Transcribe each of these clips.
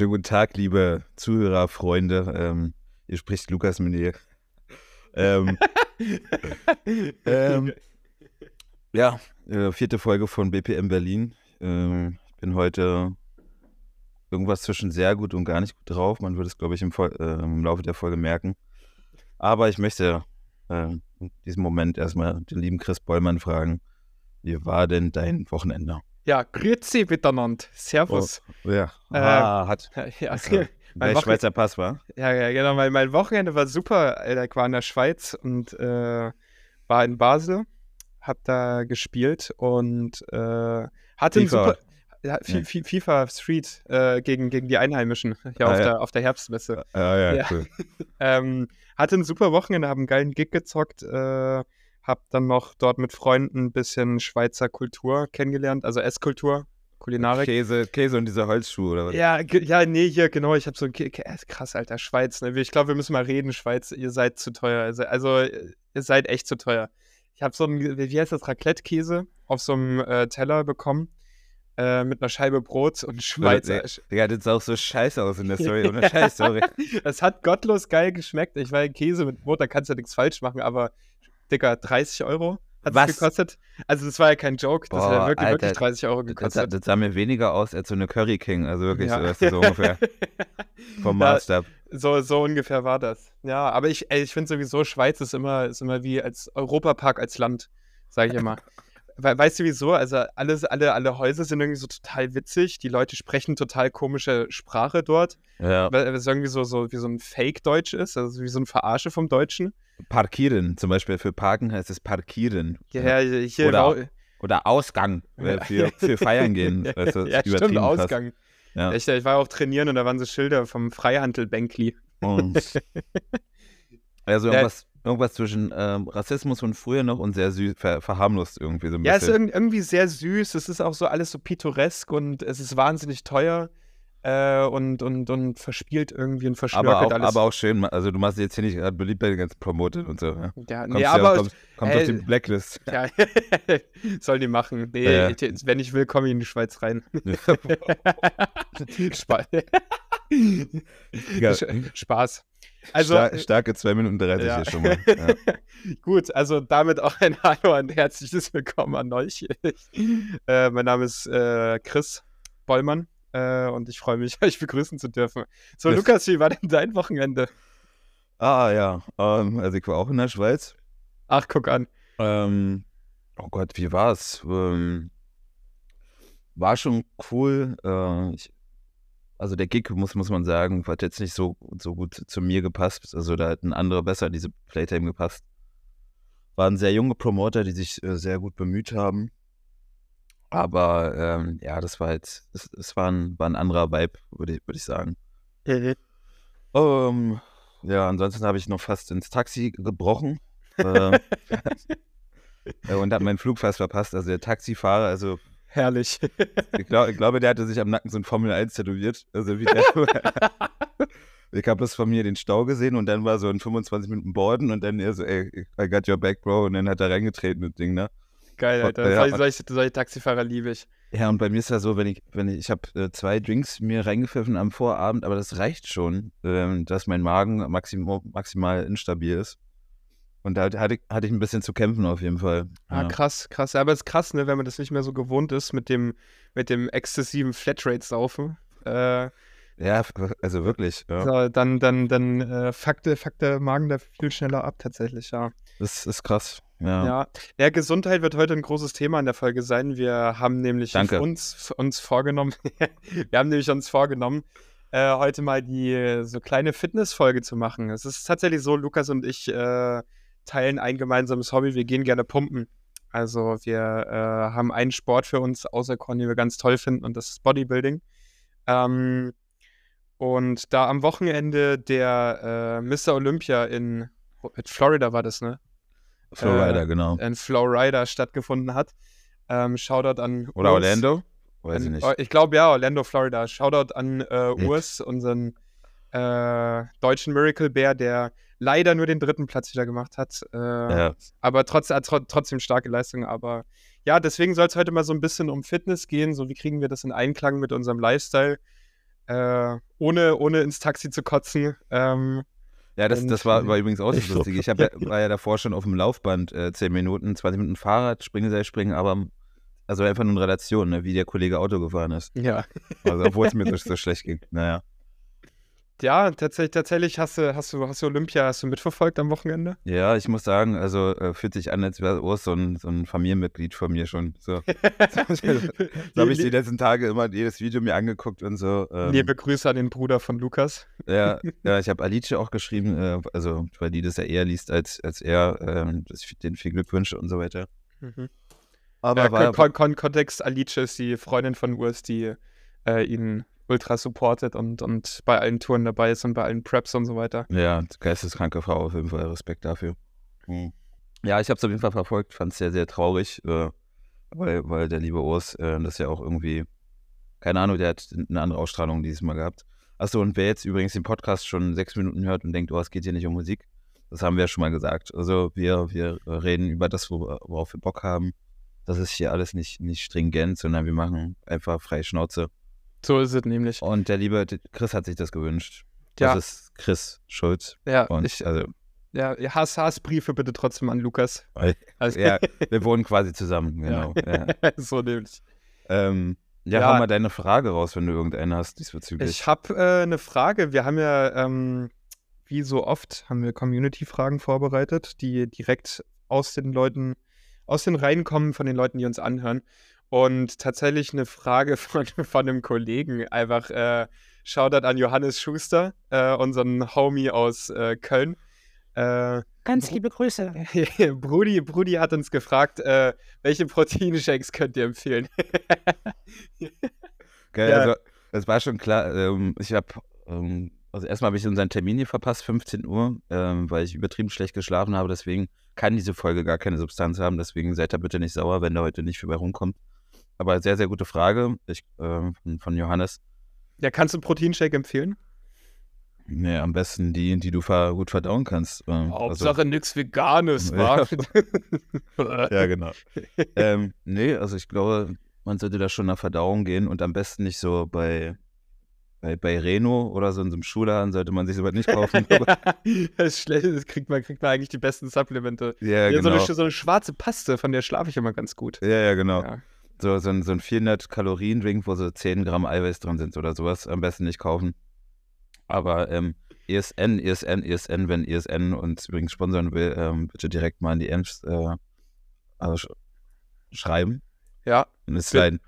Schönen guten Tag, liebe Zuhörer, Freunde. Ähm, hier spricht Lukas Menier. Ähm, ähm, ja, äh, vierte Folge von BPM Berlin. Ähm, ich bin heute irgendwas zwischen sehr gut und gar nicht gut drauf. Man würde es, glaube ich, im, Fol- äh, im Laufe der Folge merken. Aber ich möchte äh, in diesem Moment erstmal den lieben Chris Bollmann fragen, wie war denn dein Wochenende? Ja, grüezi miteinander. Servus. Ja, Äh, ah, hat Ja, also, mein der Wochen- Schweizer Pass war. ja, ja, genau. Mein, mein Wochenende war super. Alter. Ich war in der Schweiz und äh, war in Basel, hab da gespielt und äh, hatte einen super. Ja, Fi- Ja. Fi- FIFA Street äh, gegen, gegen die Einheimischen hier Ah, auf, ja. der, auf der Herbstmesse. Ah, ja, Ja. cool. Ähm, hatte ein super Wochenende, habe einen geilen Gig gezockt, äh, hab dann noch dort mit Freunden ein bisschen Schweizer Kultur kennengelernt, also Esskultur, Kulinarik. Käse, Käse und diese Holzschuhe oder was? Ja, ja, nee, hier, genau, ich habe so, ge- ge- krass, Alter, Schweiz, ne? Ich glaube, wir müssen mal reden, Schweiz, ihr seid zu teuer, also, also äh, ihr seid echt zu teuer. Ich habe so ein, wie heißt das, Raclette-Käse auf so einem äh, Teller bekommen, äh, mit einer Scheibe Brot und Schweizer. Digga, das sah auch so scheiße aus in der Story. Ohne Scheiß, sorry. Es hat gottlos geil geschmeckt. Ich war Käse mit Brot, da kannst du ja nichts falsch machen, aber, Digga, 30 Euro hat es gekostet. Also, das war ja kein Joke, das hat ja Boah, wirklich, wirklich Alter, 30 Euro Das, gekostet. das sah mir weniger aus als so eine Curry King. Also wirklich Ja. so, so ungefähr vom Ja, Maßstab. So, so ungefähr war das. Ja, aber ich, ey, ich finde sowieso, Schweiz ist immer, ist immer wie als Europapark als Land, sage ich immer. We weißt du wieso? Also alles, alle, alle Häuser sind irgendwie so total witzig. Die Leute sprechen total komische Sprache dort, Ja. weil es irgendwie so, so wie so ein Fake-Deutsch ist, also wie so ein Verarsche vom Deutschen. Parkieren, zum Beispiel für Parken heißt es Parkieren. Ja, hier Oder- Oder Ausgang äh, für, für Feiern gehen. Weißt du, ja, stimmt. Ausgang. Ja. Ich, ich war auch trainieren und da waren so Schilder vom Freihandel Bänkli. Und also irgendwas, irgendwas zwischen ähm, Rassismus von früher noch und sehr süß, ver verharmlost irgendwie so ein Ja, es ist bisschen. irg- irgendwie sehr süß. Es ist auch so alles so pittoresk und es ist wahnsinnig teuer äh, und, und, und verspielt irgendwie und aber, verschnörkelt auch, alles. aber auch schön, also du machst jetzt hier nicht gerade beliebt bei den ganzen Promoted und so. Ja. ja, Kommst nee, ja- aber kommst, kommst auf ey, die Blacklist. ja, sollen die machen. Nee, Ja. ich- wenn ich will, komme ich in die Schweiz rein. Spa Ja. Spaß. Also, Star starke 2 Minuten 30 ja. hier schon mal. Ja. Gut, also damit auch ein Hallo und herzliches Willkommen an euch. äh, mein Name ist äh, Chris Bollmann äh, und ich freue mich, euch begrüßen zu dürfen. So, Das- Lukas, wie war denn dein Wochenende? Ah ja, ähm, also ich war auch in der Schweiz. Ach, guck an. Ähm, oh Gott, wie war's? Ähm, war schon cool. Äh, ich, also der Gig, muss, muss man sagen, hat jetzt nicht so, so gut zu mir gepasst. Also da hat ein anderer besser diese Playtime gepasst. Waren sehr junge Promoter, die sich äh, sehr gut bemüht haben. Aber ähm, ja, das war halt, es, es war, ein, war ein anderer Vibe, würde ich, würde ich sagen. Ähm, ja, ansonsten habe ich noch fast ins Taxi gebrochen. äh, äh, und habe meinen Flug fast verpasst. Also der Taxifahrer, also Herrlich. ich, glaub, ich glaube, der hatte sich am Nacken so ein Formel 1 tätowiert. Also wie der, ich habe bloß von mir den Stau gesehen und dann war so ein 25 Minuten Borden und dann er so, ey, I got your back, Bro. Und dann hat er reingetreten, das Ding, ne? Geil, Alter. Ja. Solche, solche, solche Taxifahrer liebe ich. Ja, und bei mir ist ja so, wenn ich, wenn ich, ich habe äh, zwei Drinks mir reingepfiffen am Vorabend, aber das reicht schon, ähm, dass mein Magen maxim, maximal instabil ist. Und da hatte ich, hatte ich ein bisschen zu kämpfen auf jeden Fall. Ah, Ja. krass, krass. Aber es ist krass, ne, wenn man das nicht mehr so gewohnt ist mit dem, mit dem exzessiven Flatrate-Saufen. Äh, Ja, also wirklich. Ja. so, dann, dann, dann äh, fuckt, fuckt der Magen da viel schneller ab, tatsächlich, ja. Das ist krass. Ja. Ja. ja, Gesundheit wird heute ein großes Thema in der Folge sein. Wir haben nämlich uns, uns vorgenommen, wir haben nämlich uns vorgenommen, äh, heute mal die so kleine Fitnessfolge zu machen. Es ist tatsächlich so, Lukas und ich äh, teilen ein gemeinsames Hobby. Wir gehen gerne pumpen. Also wir äh, haben einen Sport für uns auserkoren, den wir ganz toll finden, und das ist Bodybuilding. Ähm, und da am Wochenende der äh, Mr. Olympia in in Florida war das, ne? Florida, Äh, genau. in Florida stattgefunden hat. Ähm, Shoutout an Oder Urs. Orlando? Weiß ich An, nicht. oh, ich glaube ja, Orlando, Florida. Shoutout an äh. Urs, unseren äh, deutschen Miracle Bear, der leider nur den dritten Platz wieder gemacht hat. Äh, Ja. Aber trotz, hat tro- trotzdem starke Leistung. Aber ja, deswegen soll es heute mal so ein bisschen um Fitness gehen. So, wie kriegen wir das in Einklang mit unserem Lifestyle? äh, ohne, ohne ins Taxi zu kotzen. Ähm, ja, das, das war, war übrigens auch so lustig. Ich hab ja, war ja davor schon auf dem Laufband äh, 10 Minuten, 20 Minuten Fahrrad, Springseil springen, aber also einfach nur in Relation, ne, wie der Kollege Auto gefahren ist. Ja. Also obwohl es mir so, so schlecht ging. Naja. Ja, tatsächlich, tatsächlich hast du, hast du, hast du Olympia, hast du mitverfolgt am Wochenende? Ja, ich muss sagen, also äh, fühlt sich an, als wäre Urs so ein, so ein Familienmitglied von mir schon. So, so habe ich die letzten Tage immer jedes Video mir angeguckt und so. Ähm, Liebe Grüße an den Bruder von Lukas. Ja, ja ich habe Alice auch geschrieben, äh, also weil die das ja eher liest als, als er, äh, dass ich denen viel Glück wünsche und so weiter. Mhm. Aber ja, war, Kon Kon Kontext, Alice ist die Freundin von Urs, die äh, ihn ultra supportet und, und bei allen Touren dabei ist und bei allen Preps und so weiter. Ja, geisteskranke Frau, auf jeden Fall Respekt dafür. Mhm. Ja, ich habe es auf jeden Fall verfolgt, fand es sehr, sehr traurig, äh, weil, weil der liebe Urs äh, das ja auch irgendwie, keine Ahnung, der hat eine andere Ausstrahlung dieses Mal gehabt. Achso, und wer jetzt übrigens den Podcast schon sechs Minuten hört und denkt, oh, es geht hier nicht um Musik, das haben wir ja schon mal gesagt. Also wir, wir reden über das, worauf wir Bock haben. Das ist hier alles nicht, nicht stringent, sondern wir machen einfach freie Schnauze. So ist es nämlich. Und der liebe Chris hat sich das gewünscht. Das ja. ist Chris Schulz. Ja, und ich, also. Ja, Hass, Hassbriefe bitte trotzdem an Lukas. Also, ja, wir wohnen quasi zusammen, genau. Ja. Ja. so nämlich. Ähm, ja, ja, hau mal deine Frage raus, wenn du irgendeine hast diesbezüglich. Ich habe äh, eine Frage. Wir haben ja, ähm, wie so oft, haben wir Community-Fragen vorbereitet, die direkt aus den Leuten, aus den Reihen kommen, von den Leuten, die uns anhören. Und tatsächlich eine Frage von, von einem Kollegen, einfach äh, Shoutout an Johannes Schuster, äh, unseren Homie aus äh, Köln. Äh, Ganz liebe Grüße. Brudi, Brudi hat uns gefragt, äh, welche Proteinshakes könnt ihr empfehlen? Geil, ja. also es war schon klar, ähm, ich habe, ähm, also erstmal habe ich unseren Termin hier verpasst, 15 Uhr, ähm, weil ich übertrieben schlecht geschlafen habe, deswegen kann diese Folge gar keine Substanz haben, deswegen seid da bitte nicht sauer, wenn da heute nicht vorbei rumkommt. Aber sehr, sehr gute Frage ich, äh, von Johannes. Ja, kannst du Proteinshake empfehlen? Nee, am besten die, die du ver gut verdauen kannst. Ähm, Hauptsache also, nichts Veganes, wa? ja, genau. ähm, nee, also ich glaube, man sollte da schon nach Verdauung gehen und am besten nicht so bei, bei, bei Reno oder so in so einem Schuhladen sollte man sich sowas nicht kaufen. das ist schlecht, das kriegt man, kriegt man eigentlich die besten Supplemente. Ja, ja genau. So eine, so eine, schwarze Paste, von der schlafe ich immer ganz gut. Ja, ja, genau. Ja so, so, ein, so ein 400-Kalorien-Drink, wo so 10 Gramm Eiweiß drin sind oder sowas, am besten nicht kaufen. Aber ähm, ESN, ESN, ESN, wenn ESN uns übrigens sponsern will, ähm, bitte direkt mal in die Ems äh, also sch schreiben. Ja. Ist leiden.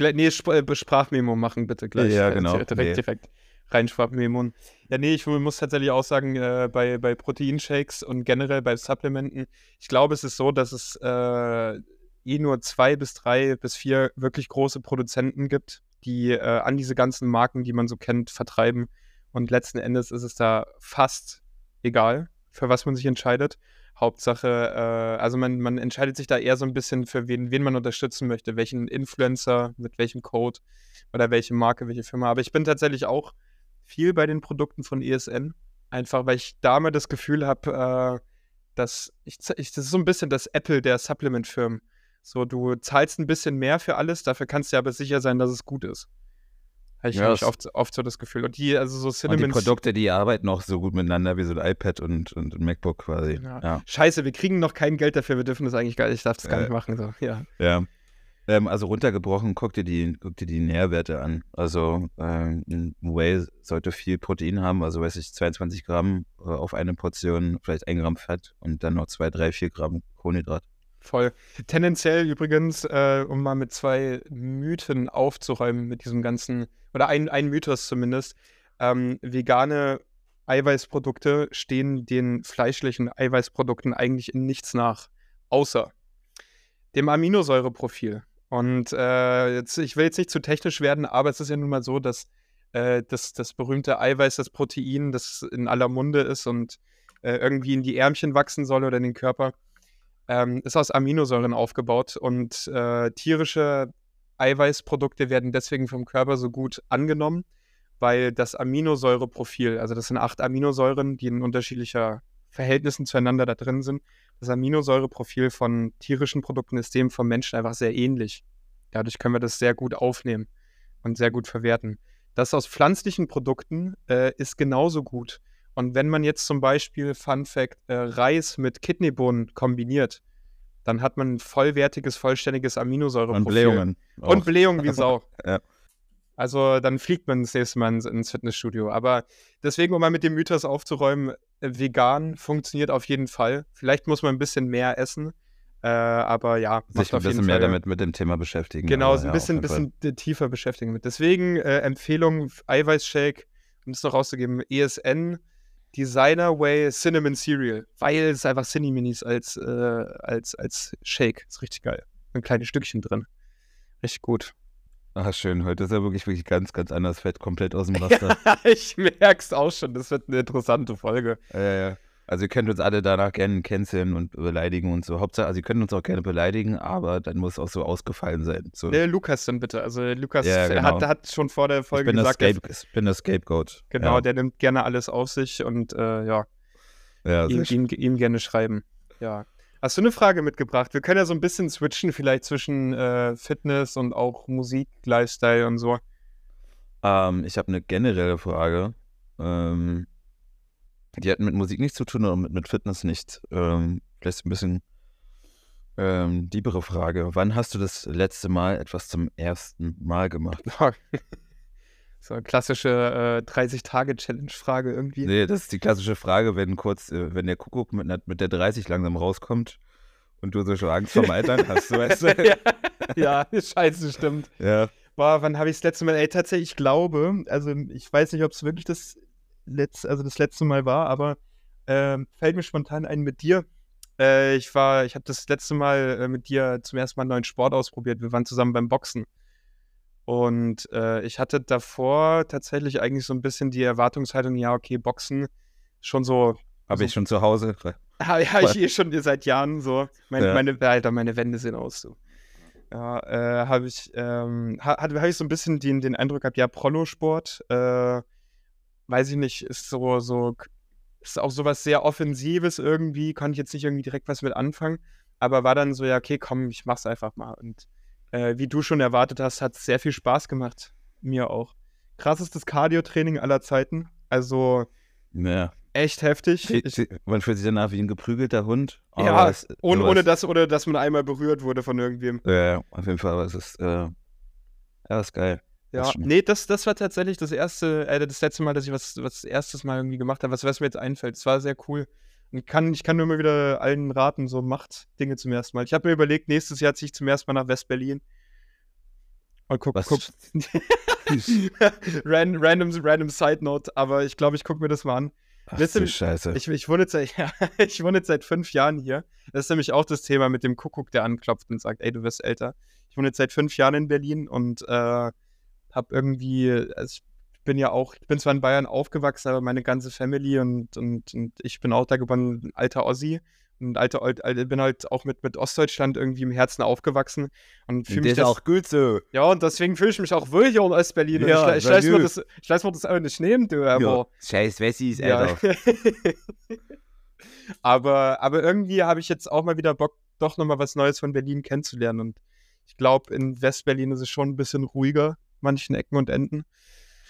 Nee, äh, Sprachmemo machen bitte gleich. Ja, genau. Direkt, nee. direkt rein Sprachmemo. Ja, nee, ich muss tatsächlich auch sagen, äh, bei, bei Proteinshakes und generell bei Supplementen, ich glaube, es ist so, dass es äh, eh nur zwei bis drei bis vier wirklich große Produzenten gibt, die äh, an diese ganzen Marken, die man so kennt, vertreiben. Und letzten Endes ist es da fast egal, für was man sich entscheidet. Hauptsache, äh, also man, man entscheidet sich da eher so ein bisschen für wen, wen man unterstützen möchte, welchen Influencer, mit welchem Code oder welche Marke, welche Firma. Aber ich bin tatsächlich auch viel bei den Produkten von ESN, einfach weil ich da mal das Gefühl habe, äh, dass ich, ich, das ist so ein bisschen das Apple der Supplement-Firmen. So, du zahlst ein bisschen mehr für alles, dafür kannst du aber sicher sein, dass es gut ist. Habe ich, ja, oft, oft so das Gefühl. Und die, also so Cinnamon. Und die Produkte, die arbeiten auch so gut miteinander wie so ein iPad und, und ein MacBook quasi. Ja. Ja. Scheiße, wir kriegen noch kein Geld dafür, wir dürfen das eigentlich gar nicht, ich darf das gar nicht machen. So. Ja. ja. Ähm, also runtergebrochen, guck dir die, guck dir die Nährwerte an. Also ähm, ein Whey sollte viel Protein haben, also weiß ich, 22 Gramm äh, auf eine Portion, vielleicht ein Gramm Fett und dann noch 2, 3, 4 Gramm Kohlenhydrat. Voll. Tendenziell übrigens, äh, um mal mit zwei Mythen aufzuräumen mit diesem ganzen, oder ein, ein Mythos zumindest, ähm, vegane Eiweißprodukte stehen den fleischlichen Eiweißprodukten eigentlich in nichts nach, außer dem Aminosäureprofil. Und äh, jetzt, ich will jetzt nicht zu technisch werden, aber es ist ja nun mal so, dass äh, das, das berühmte Eiweiß, das Protein, das in aller Munde ist und äh, irgendwie in die Ärmchen wachsen soll oder in den Körper, ähm, ist aus Aminosäuren aufgebaut und äh, tierische Eiweißprodukte werden deswegen vom Körper so gut angenommen, weil das Aminosäureprofil, also das sind acht Aminosäuren, die in unterschiedlicher Verhältnissen zueinander da drin sind. Das Aminosäureprofil von tierischen Produkten ist dem vom Menschen einfach sehr ähnlich. Dadurch können wir das sehr gut aufnehmen und sehr gut verwerten. Das aus pflanzlichen Produkten äh, ist genauso gut. Und wenn man jetzt zum Beispiel, Fun Fact, äh, Reis mit Kidneybohnen kombiniert, dann hat man ein vollwertiges, vollständiges Aminosäureprofil. Und Blähungen. Und Blähungen wie Sau. Ja. Also dann fliegt man das nächste Mal ins, Fitnessstudio. Aber deswegen, um mal mit dem Mythos aufzuräumen, äh, vegan funktioniert auf jeden Fall. Vielleicht muss man ein bisschen mehr essen. Äh, aber ja, Sich ein bisschen mehr damit mit dem Thema beschäftigen. Genau, aber ein ja, bisschen, Fall. bisschen tiefer beschäftigen mit. Deswegen äh, Empfehlung, Eiweißshake, um das noch rauszugeben, ESN Designer Way Cinnamon Cereal, weil es einfach Cinni-Minis als, äh, als, als Shake. Ist richtig geil. Ein kleines Stückchen drin. Richtig gut. Ach, schön. Heute ist er wirklich, wirklich ganz, ganz anders. Fällt komplett aus dem Raster. ich merk's auch schon. Das wird eine interessante Folge. Ja, ja. Also ihr könnt uns alle danach gerne canceln und beleidigen und so. Hauptsache, also ihr könnt uns auch gerne beleidigen, aber dann muss auch so ausgefallen sein. So, Der Lukas dann bitte. Also Lukas Ja, äh, genau. hat, hat schon vor der ich Folge das, gesagt, Scape, ich bin das Scapegoat. genau, Ja, der nimmt gerne alles auf sich und äh, ja, ja, ihm, ihm, ihm gerne schreiben. Ja. Hast du eine Frage mitgebracht? Wir können ja so ein bisschen switchen, vielleicht zwischen äh, Fitness und auch Musik, Lifestyle und so. Ähm, ich habe eine generelle Frage. Ähm, die hat mit Musik nichts zu tun und mit, mit Fitness nichts. Ähm, vielleicht ein bisschen ähm, diebere Frage. Wann hast du das letzte Mal etwas zum ersten Mal gemacht? so eine klassische äh, 30-Tage-Challenge-Frage irgendwie. Nee, das ist die klassische Frage, wenn kurz, äh, wenn der Kuckuck mit, einer- mit der 30 langsam rauskommt und du so schon Angst vorm Altern hast, du weißt du? ja, ja, scheiße, stimmt. Ja. Boah, wann habe ich das letzte Mal? Ey, tatsächlich, ich glaube, also ich weiß nicht, ob es wirklich das letzte, also das letzte Mal war, aber ähm, fällt mir spontan ein mit dir. Äh, ich war, ich habe das letzte Mal äh, mit dir zum ersten Mal einen neuen Sport ausprobiert. Wir waren zusammen beim Boxen. Und äh, ich hatte davor tatsächlich eigentlich so ein bisschen die Erwartungshaltung, ja, okay, Boxen schon so. Habe ich schon zu Hause. Ja, ja ich eh schon seit Jahren so. Meine, Ja. meine, Alter, meine Wände sehen aus so. Ja, äh, habe ich, ähm, ha, hab ich so ein bisschen den, den Eindruck gehabt, ja, Prollo-Sport, äh, weiß ich nicht, ist so, so, ist auch sowas sehr Offensives irgendwie, konnte ich jetzt nicht irgendwie direkt was mit anfangen, aber war dann so, ja, okay, komm, ich mach's einfach mal. Und äh, wie du schon erwartet hast, hat sehr viel Spaß gemacht. Mir auch. Krassestes Cardio-Training aller Zeiten. Also Ja. echt heftig. Ich, Man fühlt sich danach wie ein geprügelter Hund. Ja, aber es- ohne, ohne, dass, ohne dass man einmal berührt wurde von irgendwem. Ja, ja, auf jeden Fall, aber es ist, äh, ja, ist geil. Ja, nee, das, das war tatsächlich das erste, äh, das letzte Mal, dass ich was, was erstes Mal irgendwie gemacht habe, was, was mir jetzt einfällt. Es war sehr cool. Und kann, ich kann nur immer wieder allen raten, so macht Dinge zum ersten Mal. Ich habe mir überlegt, nächstes Jahr ziehe ich zum ersten Mal nach West-Berlin. Und guck, Was? guck. Ran, random, random Side Note, aber ich glaube, ich gucke mir das mal an. Ach Wisst du Scheiße. Ich, ich, wohne jetzt seit, ja, ich wohne jetzt seit fünf Jahren hier. Das ist nämlich auch das Thema mit dem Kuckuck, der anklopft und sagt, ey, du wirst älter. Ich wohne jetzt seit fünf Jahren in Berlin und äh, habe irgendwie, also ich bin ja auch, ich bin zwar in Bayern aufgewachsen, aber meine ganze Family und, und, und ich bin auch da geboren, ein alter Ossi. Und alter, alt, alt, bin halt auch mit, mit Ostdeutschland irgendwie im Herzen aufgewachsen und fühle mich das, auch gut so. ja, und deswegen fühle ich mich auch wohl hier in Ostberlin. Ja, ich, ich, lass mir das, ich lass mir das einfach nicht nehmen, du, aber Scheiß Wessis, ja. Alter. aber, aber irgendwie habe ich jetzt auch mal wieder Bock, doch nochmal was Neues von Berlin kennenzulernen. Und ich glaube, in Westberlin ist es schon ein bisschen ruhiger, manchen Ecken und Enden.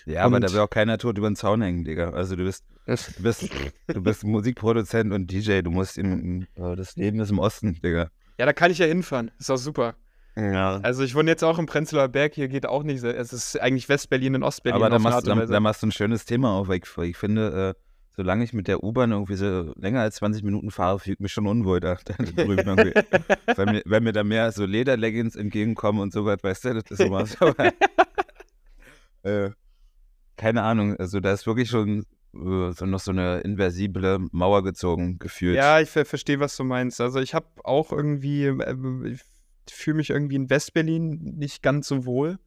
Ja, aber da Und- will auch keiner tot über den Zaun hängen, Digga. Also du bist, du bist, du bist Musikproduzent und DJ, du musst in, in, äh, das Leben ist im Osten, Digga. Ja, da kann ich ja hinfahren. Ist auch super. Ja. Also ich wohne jetzt auch im Prenzlauer Berg, hier geht auch nicht. so- Es ist eigentlich Westberlin und Ostberlin. Aber da machst, und da, da machst du ein schönes Thema auf, weil ich, ich finde, äh, solange ich mit der U-Bahn irgendwie so länger als 20 Minuten fahre, fühle ich mich schon unwohl da, da drüben weil, mir, weil mir da mehr so Lederleggings entgegenkommen und so was, weißt du, das ist sowas. Aber, äh, keine Ahnung, also da ist wirklich schon äh, so noch so eine inversible Mauer gezogen, gefühlt. Ja, ich ver verstehe, was du meinst. Also ich habe auch irgendwie, äh, ich fühle mich irgendwie in Westberlin nicht ganz so wohl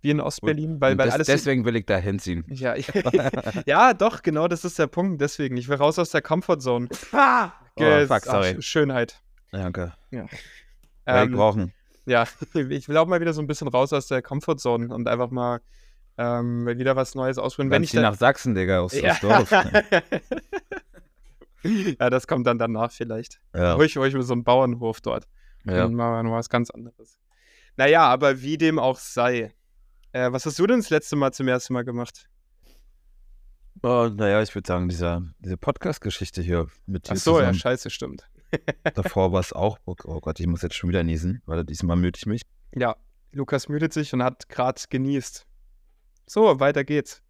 wie in Ostberlin, weil, Und weil des- alles. deswegen will ich da hinziehen. Ja, ja, doch, genau, das ist der Punkt. Deswegen, ich will raus aus der Comfortzone. Oh, Ge- fuck, ach, sorry. Schönheit. Danke. Ja. Ähm, brauchen. ja, ich will auch mal wieder so ein bisschen raus aus der Comfortzone und einfach mal ähm, wieder was Neues ausprobieren. Wenn ich ich da- nach Sachsen, Digga, aus, ja. aus Dorf. ja, das kommt dann danach vielleicht. Ja. Ruhig, ruhig mit so einem Bauernhof dort. ja. Und mal, was ganz anderes. Naja, aber wie dem auch sei. Äh, was hast du denn das letzte Mal zum ersten Mal gemacht? Oh, naja, ich würde sagen, dieser, diese Podcast-Geschichte hier mit dir Ach so, ja, zusammen. scheiße, stimmt. Davor war es auch, oh, oh Gott, ich muss jetzt schon wieder niesen, weil diesmal müde ich mich. Ja, Lukas müdet sich und hat gerade genießt. So, weiter geht's.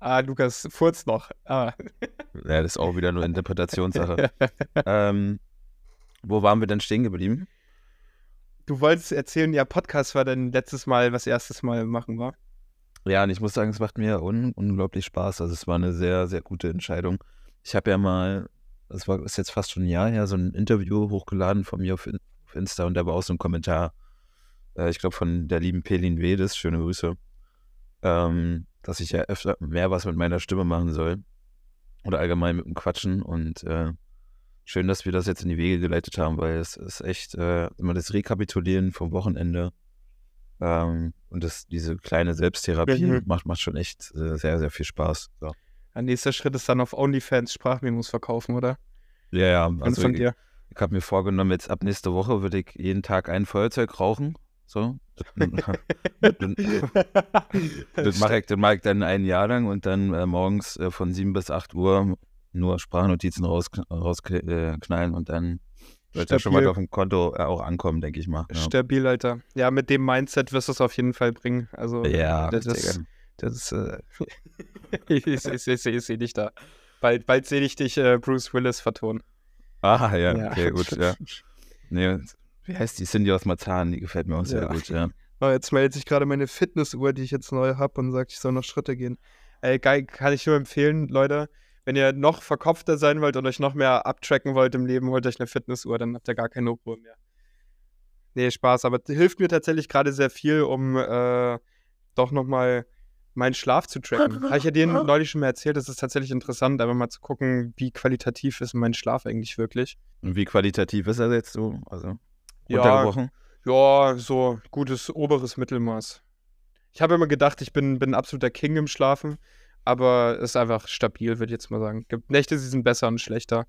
Ah, Lukas furzt noch. Ah. Ja, das ist auch wieder nur Interpretationssache. ähm, wo waren wir denn stehen geblieben? Du wolltest erzählen, ja, Podcast war dein letztes Mal, was erstes Mal machen war. Ja, und ich muss sagen, es macht mir un unglaublich Spaß. Also es war eine sehr, sehr gute Entscheidung. Ich habe ja mal, das war ist jetzt fast schon ein Jahr her, so ein Interview hochgeladen von mir auf, In- auf Insta und da war auch so ein Kommentar, äh, ich glaube von der lieben Pelin Wedes, schöne Grüße, ähm, dass ich ja öfter mehr was mit meiner Stimme machen soll. Oder allgemein mit dem Quatschen. Und äh, schön, dass wir das jetzt in die Wege geleitet haben, weil es ist echt äh, immer das Rekapitulieren vom Wochenende ähm, und das, diese kleine Selbsttherapie Mhm. macht, macht schon echt äh, sehr, sehr viel Spaß. So. Ein nächster Schritt ist dann auf OnlyFans Sprachmemos verkaufen, oder? Ja, ja, also von ich, dir. ich habe mir vorgenommen, jetzt ab nächste Woche würde ich jeden Tag ein Feuerzeug rauchen. So. dann das mache ich, das mach ich dann ein Jahr lang und dann äh, morgens äh, von 7 bis 8 Uhr nur Sprachnotizen rausknallen raus, äh, und dann wird ja schon mal auf dem Konto äh, auch ankommen, denke ich mal. Ja, Stabil, Alter. Ja, mit dem Mindset wirst du es auf jeden Fall bringen. Also, ja das, sehr das, das ist. Äh, ich ich, ich, ich, sehe dich da. Bald, bald sehe ich dich äh, Bruce Willis vertonen. Ah, ja, okay, gut, ja. Nee, wie heißt die Cindy aus Marzahn? Die gefällt mir auch sehr Ja. gut, ja. Oh, jetzt meldet sich gerade meine Fitnessuhr, die ich jetzt neu habe und sagt, ich soll noch Schritte gehen. Ey, geil, kann ich nur empfehlen, Leute. Wenn ihr noch verkopfter sein wollt und euch noch mehr abtracken wollt im Leben, holt euch eine Fitnessuhr, dann habt ihr gar keine Ruhe mehr. Nee, Spaß, aber hilft mir tatsächlich gerade sehr viel, um äh, doch nochmal meinen Schlaf zu tracken. Habe ich ja dir neulich schon mal erzählt, das ist tatsächlich interessant, einfach mal zu gucken, wie qualitativ ist mein Schlaf eigentlich wirklich. Und wie qualitativ ist er jetzt so? Also, runtergebrochen? Ja, so gutes oberes Mittelmaß. Ich habe immer gedacht, ich bin, bin ein absoluter King im Schlafen, aber es ist einfach stabil, würde ich jetzt mal sagen. Gibt Nächte, die sind besser und schlechter.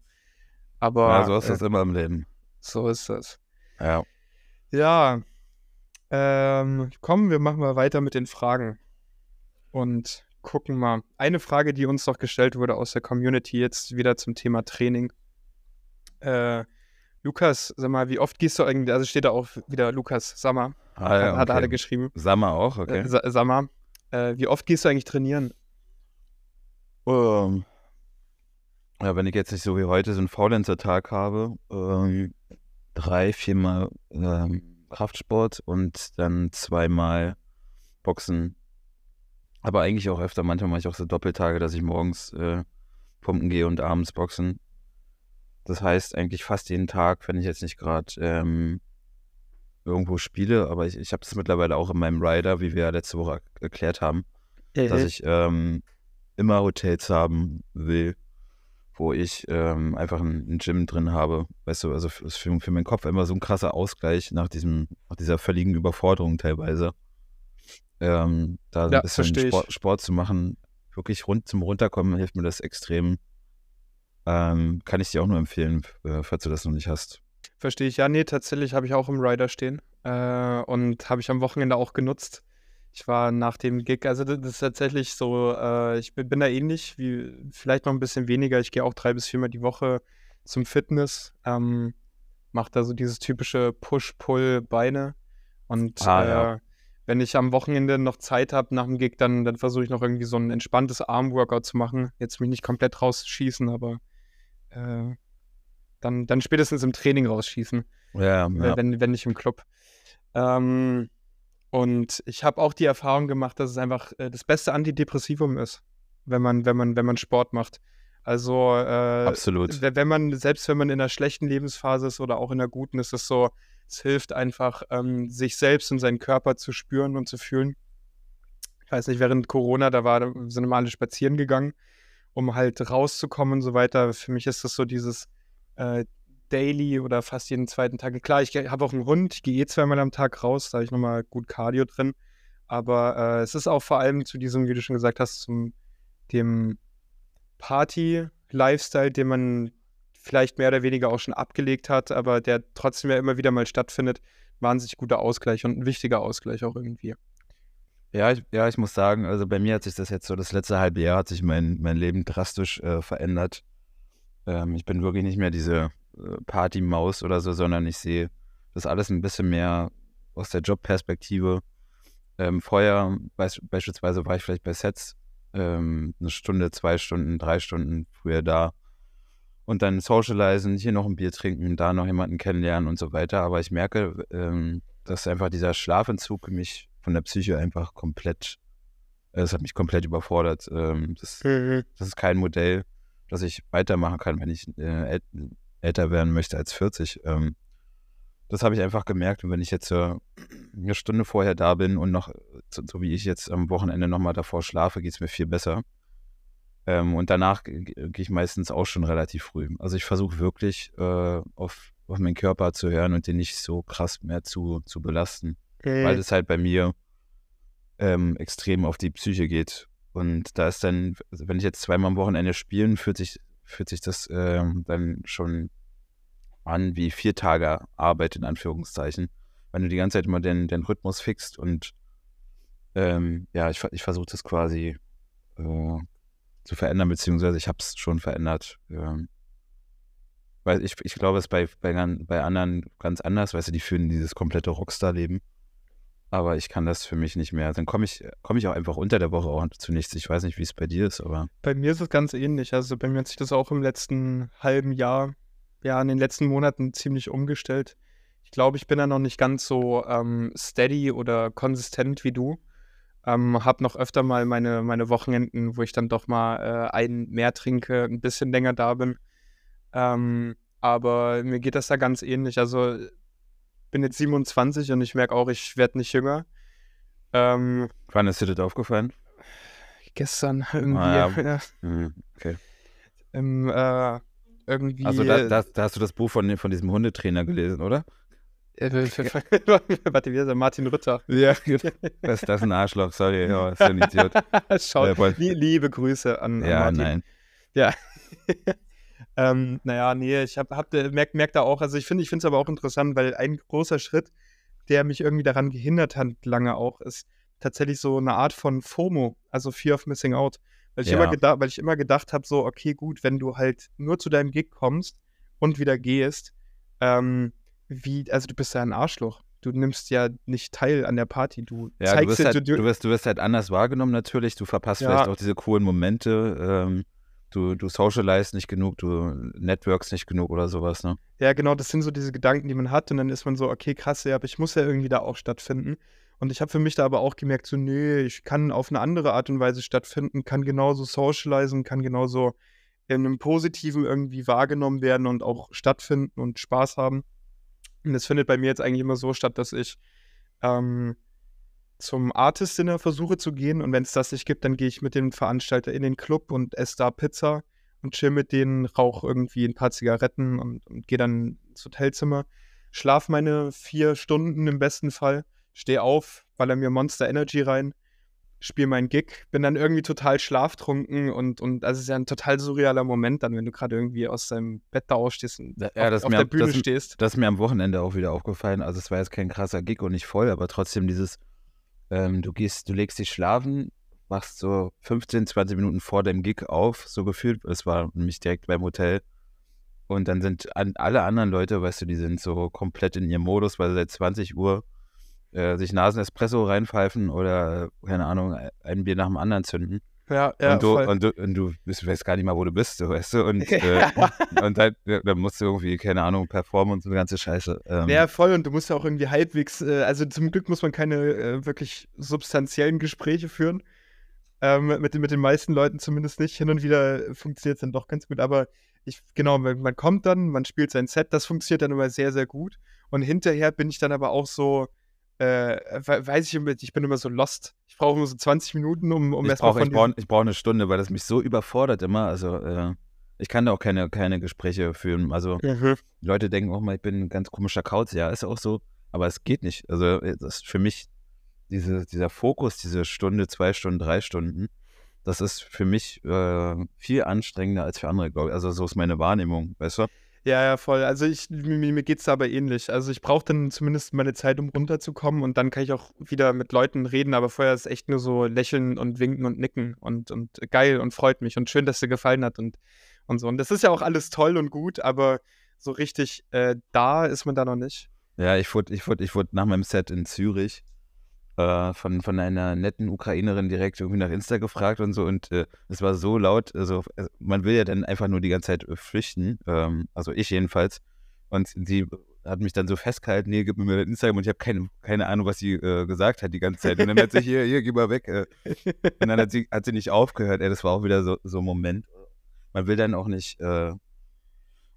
Aber Ja, so ist äh, das immer im Leben. so ist das. Ja. Ja. Ähm, kommen wir machen mal weiter mit den Fragen. Und gucken mal. Eine Frage, die uns noch gestellt wurde aus der Community, jetzt wieder zum Thema Training. Äh, Lukas, sag mal, wie oft gehst du eigentlich, also steht da auch wieder Lukas Sammer, Ah, ja, hat, hat er okay. geschrieben. Sammer auch, okay. Äh, sa- sag mal, äh, wie oft gehst du eigentlich trainieren? Ähm, ja, wenn ich jetzt nicht so wie heute so einen Faulenzer-Tag habe, ähm, drei, viermal ähm, Kraftsport und dann zweimal Boxen. Aber eigentlich auch öfter, manchmal mache ich auch so Doppeltage, dass ich morgens äh, pumpen gehe und abends boxen. Das heißt eigentlich fast jeden Tag, wenn ich jetzt nicht gerade ähm, irgendwo spiele, aber ich, ich habe das mittlerweile auch in meinem Rider, wie wir ja letzte Woche er- erklärt haben, dass ich ähm, immer Hotels haben will, wo ich ähm, einfach ein, ein Gym drin habe. Weißt du, also für, für, meinen Kopf immer so ein krasser Ausgleich nach diesem, nach dieser völligen Überforderung teilweise. Ähm, da Ja, ein bisschen. Sport, Sport zu machen, wirklich rund zum Runterkommen, hilft mir das extrem. Ähm, kann ich dir auch nur empfehlen, äh, falls du das noch nicht hast. Verstehe ich. Ja, nee, tatsächlich habe ich auch im Rider stehen. Äh, und habe ich am Wochenende auch genutzt. Ich war nach dem Gig, also das ist tatsächlich so, äh, ich bin, bin da ähnlich, wie vielleicht noch ein bisschen weniger. Ich gehe auch drei bis viermal die Woche zum Fitness, ähm, mache da so dieses typische Push-Pull-Beine. Und Ah, äh, ja. wenn ich am Wochenende noch Zeit habe nach dem Gig, dann, dann versuche ich noch irgendwie so ein entspanntes Arm-Workout zu machen. Jetzt mich nicht komplett rausschießen, aber äh, dann, dann spätestens im Training rausschießen, Ja, ja. wenn, wenn nicht im Club. Ähm, und ich habe auch die Erfahrung gemacht, dass es einfach äh, das beste Antidepressivum ist, wenn man, wenn man, wenn man Sport macht. Also äh, absolut. we- wenn man, selbst wenn man in einer schlechten Lebensphase ist oder auch in einer guten, ist es so, es hilft einfach, ähm, sich selbst und seinen Körper zu spüren und zu fühlen. Ich weiß nicht, während Corona, da war, sind wir alle spazieren gegangen, um halt rauszukommen und so weiter. Für mich ist das so dieses äh, Daily oder fast jeden zweiten Tag. Klar, ich habe auch einen Hund, ich gehe eh zweimal am Tag raus, da habe ich nochmal gut Cardio drin. Aber äh, es ist auch vor allem zu diesem, wie du schon gesagt hast, zum dem Party-Lifestyle, den man vielleicht mehr oder weniger auch schon abgelegt hat, aber der trotzdem ja immer wieder mal stattfindet, wahnsinnig guter Ausgleich und ein wichtiger Ausgleich auch irgendwie. Ja ich, ja, ich muss sagen, also bei mir hat sich das jetzt so, das letzte halbe Jahr hat sich mein, mein Leben drastisch äh, verändert. Ähm, ich bin wirklich nicht mehr diese äh, Partymaus oder so, sondern ich sehe das alles ein bisschen mehr aus der Jobperspektive. Ähm, vorher beisp beispielsweise war ich vielleicht bei Sets ähm, eine Stunde, zwei Stunden, drei Stunden früher da und dann socialisen, hier noch ein Bier trinken, da noch jemanden kennenlernen und so weiter. Aber ich merke, ähm, dass einfach dieser Schlafentzug mich von der Psyche einfach komplett, äh, das hat mich komplett überfordert. Ähm, das, mhm. das, ist kein Modell, das ich weitermachen kann, wenn ich äh, älter werden möchte als 40. Ähm, das habe ich einfach gemerkt. Und wenn ich jetzt äh, eine Stunde vorher da bin und noch, so, wie ich jetzt am Wochenende nochmal davor schlafe, geht es mir viel besser. Ähm, und danach gehe ich meistens auch schon relativ früh. Also ich versuche wirklich auf, auf meinen Körper zu hören und den nicht so krass mehr zu, zu belasten. Okay. Weil es halt bei mir ähm, extrem auf die Psyche geht. Und da ist dann, also wenn ich jetzt zweimal am Wochenende spielen, fühlt sich, fühlt sich das äh, dann schon an wie vier Tage Arbeit in Anführungszeichen. Wenn du die ganze Zeit immer den, den Rhythmus fixt und ähm, ja, ich, ich versuche das quasi äh, zu verändern, beziehungsweise ich habe es schon verändert. Ähm, weil ich, ich glaube, es ist bei, bei, bei anderen ganz anders, weißt du, die führen dieses komplette Rockstar-Leben. Aber ich kann das für mich nicht mehr. Dann komme ich, komm ich auch einfach unter der Woche auch zu nichts. Ich weiß nicht, wie es bei dir ist, aber. Bei mir ist es ganz ähnlich. Also bei mir hat sich das auch im letzten halben Jahr, ja, in den letzten Monaten ziemlich umgestellt. Ich glaube, ich bin da noch nicht ganz so ähm, steady oder konsistent wie du. Ähm, habe noch öfter mal meine, meine Wochenenden, wo ich dann doch mal äh, ein mehr trinke, ein bisschen länger da bin. Ähm, aber mir geht das da ganz ähnlich. Also bin jetzt 27 und ich merke auch, ich werde nicht jünger. Ähm, Wann ist dir das aufgefallen? Gestern irgendwie. Ah, ja. ja. Mhm, okay. Ähm, äh, irgendwie. Also da, da, da, hast du das Buch von, von diesem Hundetrainer gelesen, oder? Warte, wie ist er? Martin Rütter. Ja, das, das ist ein Arschloch, sorry, ja, ist ein Idiot. Schau, äh, liebe Grüße an, an ja, Martin. nein. Ja. Ähm, naja, nee, ich hab, hab äh, merk, merk da auch, also ich finde ich es aber auch interessant, weil ein großer Schritt, der mich irgendwie daran gehindert hat, lange auch, ist tatsächlich so eine Art von FOMO, also Fear of Missing Out. Weil ich, ja. immer, weil ich immer gedacht habe, so, okay, gut, wenn du halt nur zu deinem Gig kommst und wieder gehst, ähm, wie, also du bist ja ein Arschloch. Du nimmst ja nicht teil an der Party. Du ja, zeigst du wirst, halt, du, du, wirst, du wirst halt anders wahrgenommen natürlich. Du verpasst ja. vielleicht auch diese coolen Momente. Ähm, du, du socialize nicht genug, du networks nicht genug oder sowas, ne? Ja, genau, das sind so diese Gedanken, die man hat. Und dann ist man so, okay, krass, ja, aber ich muss ja irgendwie da auch stattfinden. Und ich habe für mich da aber auch gemerkt, so, nee, ich kann auf eine andere Art und Weise stattfinden, kann genauso socialisen, kann genauso in einem Positiven irgendwie wahrgenommen werden und auch stattfinden und Spaß haben. Und das findet bei mir jetzt eigentlich immer so statt, dass ich ähm, zum Artist Dinner versuche zu gehen und wenn es das nicht gibt, dann gehe ich mit dem Veranstalter in den Club und esse da Pizza und chill mit denen, rauche irgendwie ein paar Zigaretten und, und gehe dann ins Hotelzimmer, schlaf meine vier Stunden im besten Fall, stehe auf, baller mir Monster Energy rein spiele meinen Gig, bin dann irgendwie total schlaftrunken und, und es ist ja ein total surrealer Moment dann, wenn du gerade irgendwie aus deinem Bett da ausstehst und ja, auf, auf der Bühne das, stehst. Das ist mir am Wochenende auch wieder aufgefallen. Also es war jetzt kein krasser Gig und nicht voll, aber trotzdem dieses, ähm, du gehst, du legst dich schlafen, machst so 15, 20 Minuten vor dem Gig auf, so gefühlt. Es war nämlich direkt beim Hotel. Und dann sind an, alle anderen Leute, weißt du, die sind so komplett in ihrem Modus, weil seit 20 Uhr äh, sich Nasen-Espresso reinpfeifen oder, keine Ahnung, ein Bier nach dem anderen zünden. Ja, ja, und du, und du, und du bist, weißt gar nicht mal, wo du bist, so, weißt du? Und, äh, und dann, dann, musst du irgendwie, keine Ahnung, performen und so eine ganze Scheiße. Ähm. Ja, voll. Und du musst ja auch irgendwie halbwegs, äh, also zum Glück muss man keine äh, wirklich substanziellen Gespräche führen. Ähm, mit, mit den meisten Leuten zumindest nicht. Hin und wieder funktioniert es dann doch ganz gut. Aber ich, genau, man, man kommt dann, man spielt sein Set, das funktioniert dann immer sehr, sehr gut. Und hinterher bin ich dann aber auch so, äh, weiß ich, ich bin immer so lost. Ich brauche immer so 20 Minuten, um, um erstmal von Ich brauche brauch eine Stunde, weil das mich so überfordert immer. Also, äh, ich kann da auch keine, keine Gespräche führen. Also, mhm. Leute denken auch mal, ich bin ein ganz komischer Kauz. Ja, ist auch so. Aber es geht nicht. Also, äh, das ist für mich diese, dieser Fokus, diese Stunde, zwei Stunden, drei Stunden, das ist für mich äh, viel anstrengender als für andere, glaube ich. Also, so ist meine Wahrnehmung, weißt du? Ja, ja, voll. Also ich, mir, mir geht es aber ähnlich. Also ich brauche dann zumindest meine Zeit, um runterzukommen und dann kann ich auch wieder mit Leuten reden, aber vorher ist echt nur so lächeln und winken und nicken und, und geil und freut mich und schön, dass dir gefallen hat und, und so. Und das ist ja auch alles toll und gut, aber so richtig äh, da ist man da noch nicht. Ja, ich wurde, ich wurde, ich wurde nach meinem Set in Zürich äh, von, von einer netten Ukrainerin direkt irgendwie nach Insta gefragt und so. Und äh, es war so laut, also äh, man will ja dann einfach nur die ganze Zeit äh, flüchten, ähm, also ich jedenfalls. Und sie hat mich dann so festgehalten, hier, gib mir mal Instagram. Und ich habe keine, keine Ahnung, was sie äh, gesagt hat die ganze Zeit. Und dann hat sie, hier, hier, geh mal weg äh. und dann hat sie, hat sie nicht aufgehört, ey, das war auch wieder so, so ein Moment, man will dann auch nicht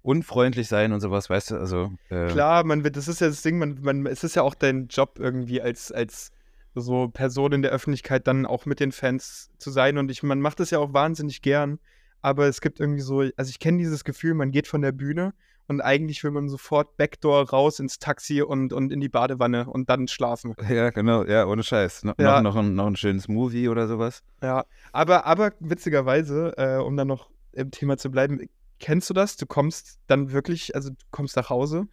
unfreundlich sein und sowas, weißt du, also. Äh Klar, man wird, das ist ja das Ding, man, man, es ist ja auch dein Job irgendwie als, als so Person in der Öffentlichkeit dann auch mit den Fans zu sein und ich, man macht das ja auch wahnsinnig gern, aber es gibt irgendwie so, also ich kenne dieses Gefühl, man geht von der Bühne und eigentlich will man sofort Backdoor raus ins Taxi und, und in die Badewanne und dann schlafen. Ja, genau, ja, ohne Scheiß. No, ja. noch, noch, ein, noch ein schönes Movie oder sowas. Ja, aber, aber witzigerweise, äh, um dann noch im Thema zu bleiben, kennst du das? Du kommst dann wirklich, also du kommst nach Hause,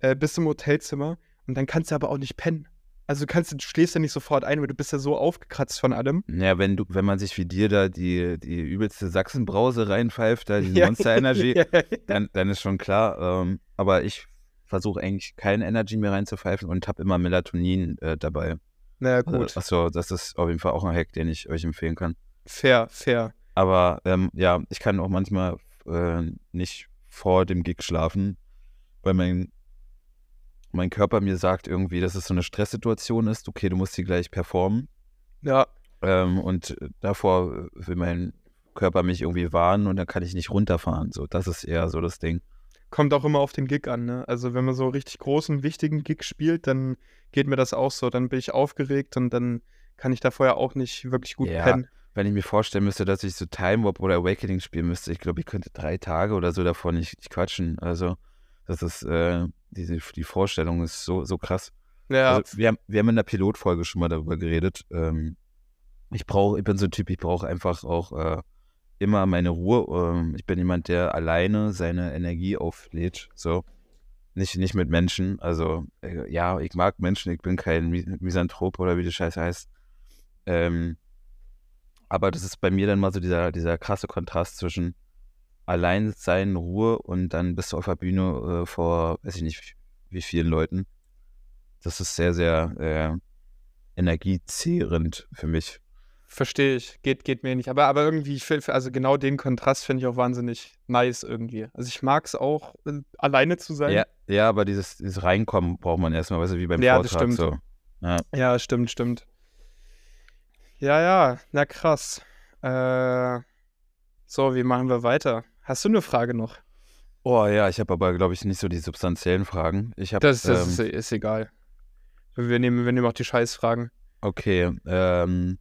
äh, bist im Hotelzimmer und dann kannst du aber auch nicht pennen. Also du kannst, du schläfst ja nicht sofort ein, weil du bist ja so aufgekratzt von allem. Ja, wenn du, wenn man sich wie dir da die, die übelste Sachsenbrause reinpfeift, da die Monster Energy, ja, ja. Dann, dann ist schon klar. Ähm, aber ich versuche eigentlich keine Energy mehr reinzupfeifen und habe immer Melatonin äh, dabei. Na also, gut. Also, achso, das ist auf jeden Fall auch ein Hack, den ich euch empfehlen kann. Fair, fair. Aber ähm, ja, ich kann auch manchmal äh, nicht vor dem Gig schlafen, weil mein, mein Körper mir sagt irgendwie, dass es so eine Stresssituation ist. Okay, du musst sie gleich performen. Ja. Ähm, und davor will mein Körper mich irgendwie warnen und dann kann ich nicht runterfahren. So, das ist eher so das Ding. Kommt auch immer auf den Gig an, ne? Also wenn man so richtig großen, wichtigen Gig spielt, dann geht mir das auch so. Dann bin ich aufgeregt und dann kann ich da vorher auch nicht wirklich gut ja. pennen wenn ich mir vorstellen müsste, dass ich so Time Warp oder Awakening spielen müsste, ich glaube, ich könnte drei Tage oder so davor nicht, nicht quatschen. Also, das ist, äh, diese, die Vorstellung ist so, so krass. Ja. Also, wir, haben, wir haben in der Pilotfolge schon mal darüber geredet. Ähm, ich brauche, ich bin so ein Typ, ich brauche einfach auch äh, immer meine Ruhe. Ähm, ich bin jemand, der alleine seine Energie auflädt. So. Nicht, nicht mit Menschen. Also, äh, ja, ich mag Menschen, ich bin kein Misanthrop oder wie das Scheiße heißt. Ähm, aber das ist bei mir dann mal so dieser, dieser krasse Kontrast zwischen Alleinsein, Ruhe und dann bist du auf der Bühne äh, vor, weiß ich nicht, wie vielen Leuten. Das ist sehr, sehr äh, energiezehrend für mich. Verstehe ich, geht, geht mir nicht. Aber, aber irgendwie, also genau den Kontrast finde ich auch wahnsinnig nice irgendwie. Also ich mag es auch, äh, alleine zu sein. Ja, ja aber dieses, dieses Reinkommen braucht man erstmal, weißt du, wie beim ja, Vortrag. Das stimmt. So. Ja. ja, stimmt, stimmt. Ja, ja, na krass. Äh, so, wie machen wir weiter? Hast du eine Frage noch? Oh ja, ich habe aber, glaube ich, nicht so die substanziellen Fragen. Ich hab, das, das ähm, ist, ist, egal. Wir nehmen, wir nehmen auch die Scheißfragen. Okay, ähm,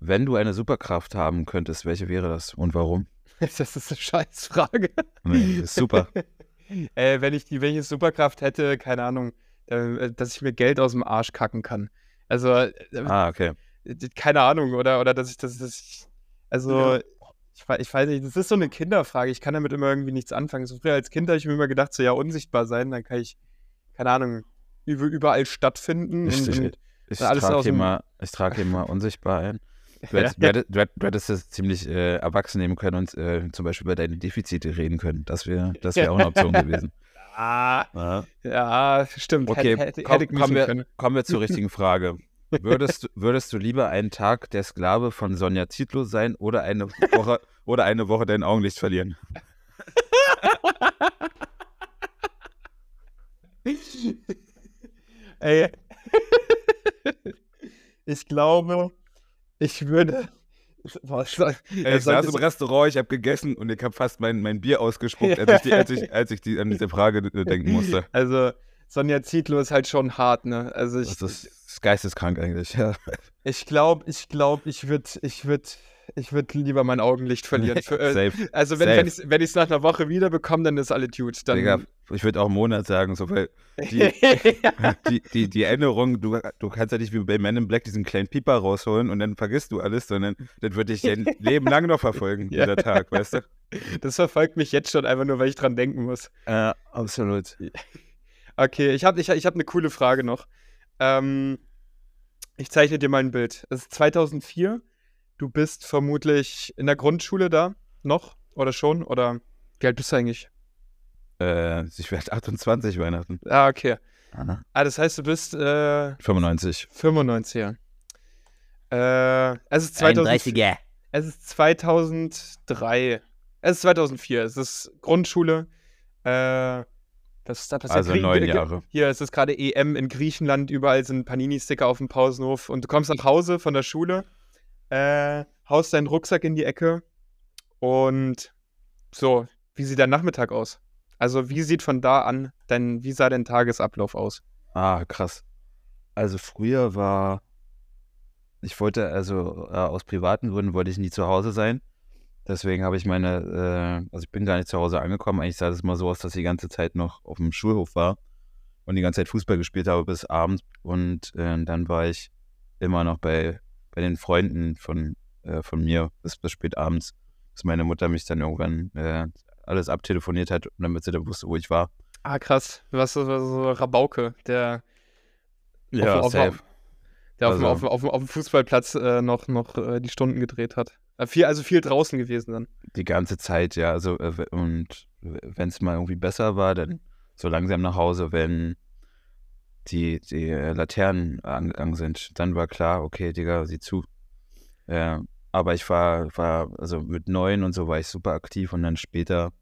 wenn du eine Superkraft haben könntest, welche wäre das und warum? Das ist eine Scheißfrage. Nee, ist super. äh, wenn, ich die, wenn ich eine Superkraft hätte, keine Ahnung, äh, dass ich mir Geld aus dem Arsch kacken kann. Also, äh, ah, okay keine Ahnung, oder, oder dass ich das, ich, also ja. Ich, ich, weiß nicht, das ist so eine Kinderfrage, ich kann damit immer irgendwie nichts anfangen. So früher als Kind habe ich mir immer gedacht, so ja, unsichtbar sein, dann kann ich, keine Ahnung, überall stattfinden. Ich, und, und ich, ich trage hier, mal, trag hier mal unsichtbar ein. Du hättest, ja. du, hättest, du hättest das ziemlich äh, erwachsen nehmen können und äh, zum Beispiel über deine Defizite reden können. Das wäre das wär auch eine Option gewesen. Ah, ja. ja, stimmt. Okay, hätte, hätte, komm, kommen, wir, kommen wir zur richtigen Frage. Würdest, würdest du lieber einen Tag der Sklave von Sonja Zietlow sein oder eine Woche, oder eine Woche dein Augenlicht verlieren? Ey. Ich glaube, ich würde. Boah, ich, ich saß im Restaurant, ich habe gegessen und ich habe fast mein, mein Bier ausgespuckt, als ich, die, als ich, als ich die, an diese Frage denken musste. Also, Sonja Zietlow ist halt schon hart, ne? Also ich, das ist geisteskrank eigentlich, ja. Ich glaube, ich glaube, ich würde, ich würde, ich würde lieber mein Augenlicht verlieren. Für, äh. Also wenn, wenn ich es nach einer Woche wieder bekomme, dann ist alle gut. Dann, Digga, ich würde auch einen Monat sagen, so weil die, die, die, die, Erinnerung, du, du kannst ja nicht wie bei Men in Black diesen kleinen Pieper rausholen und dann vergisst du alles, sondern das würde dich dein Leben lang noch verfolgen, ja. dieser Tag, weißt du? Das verfolgt mich jetzt schon einfach nur, weil ich dran denken muss. Ja, absolut. Okay, ich habe ich, ich hab eine coole Frage noch. Ähm, ich zeichne dir mal ein Bild. Es ist 2004. Du bist vermutlich in der Grundschule da noch oder schon? Oder wie alt bist du eigentlich? Äh, ich werde 28 Weihnachten. Ah, okay. Aha. Ah, das heißt, du bist äh, 95. 95er. Äh, es ist 2000, 31er. Es ist 2003. Es ist 2004. Es ist Grundschule. Äh, was ist da passiert? Also neun Jahre. Hier es ist gerade EM in Griechenland. Überall sind Panini-Sticker auf dem Pausenhof. Und du kommst nach Hause von der Schule, äh, haust deinen Rucksack in die Ecke. Und so, wie sieht dein Nachmittag aus? Also, wie sieht von da an dein, wie sah dein Tagesablauf aus? Ah, krass. Also früher war, ich wollte, also äh, aus privaten Gründen wollte ich nie zu Hause sein. Deswegen habe ich meine, äh, also ich bin gar nicht zu Hause angekommen. Eigentlich sah das mal so aus, dass ich die ganze Zeit noch auf dem Schulhof war und die ganze Zeit Fußball gespielt habe bis abends. Und äh, dann war ich immer noch bei, bei den Freunden von, äh, von mir bis, bis spät abends, bis meine Mutter mich dann irgendwann äh, alles abtelefoniert hat, damit sie dann wusste, wo ich war. Ah, krass. Du warst so, so Rabauke, der Ja, auf, auf, der auf, dem- Also- dem- auf dem Fußballplatz äh, noch, noch äh, die Stunden gedreht hat. Äh, viel, also viel draußen gewesen dann. Die ganze Zeit, ja. Also, äh, und wenn es mal irgendwie besser war, dann so langsam nach Hause, wenn die, die äh, Laternen angegangen sind, dann war klar, okay, Digga, sieh zu. Ja, aber ich war, war, also mit neun und so war ich super aktiv und dann später,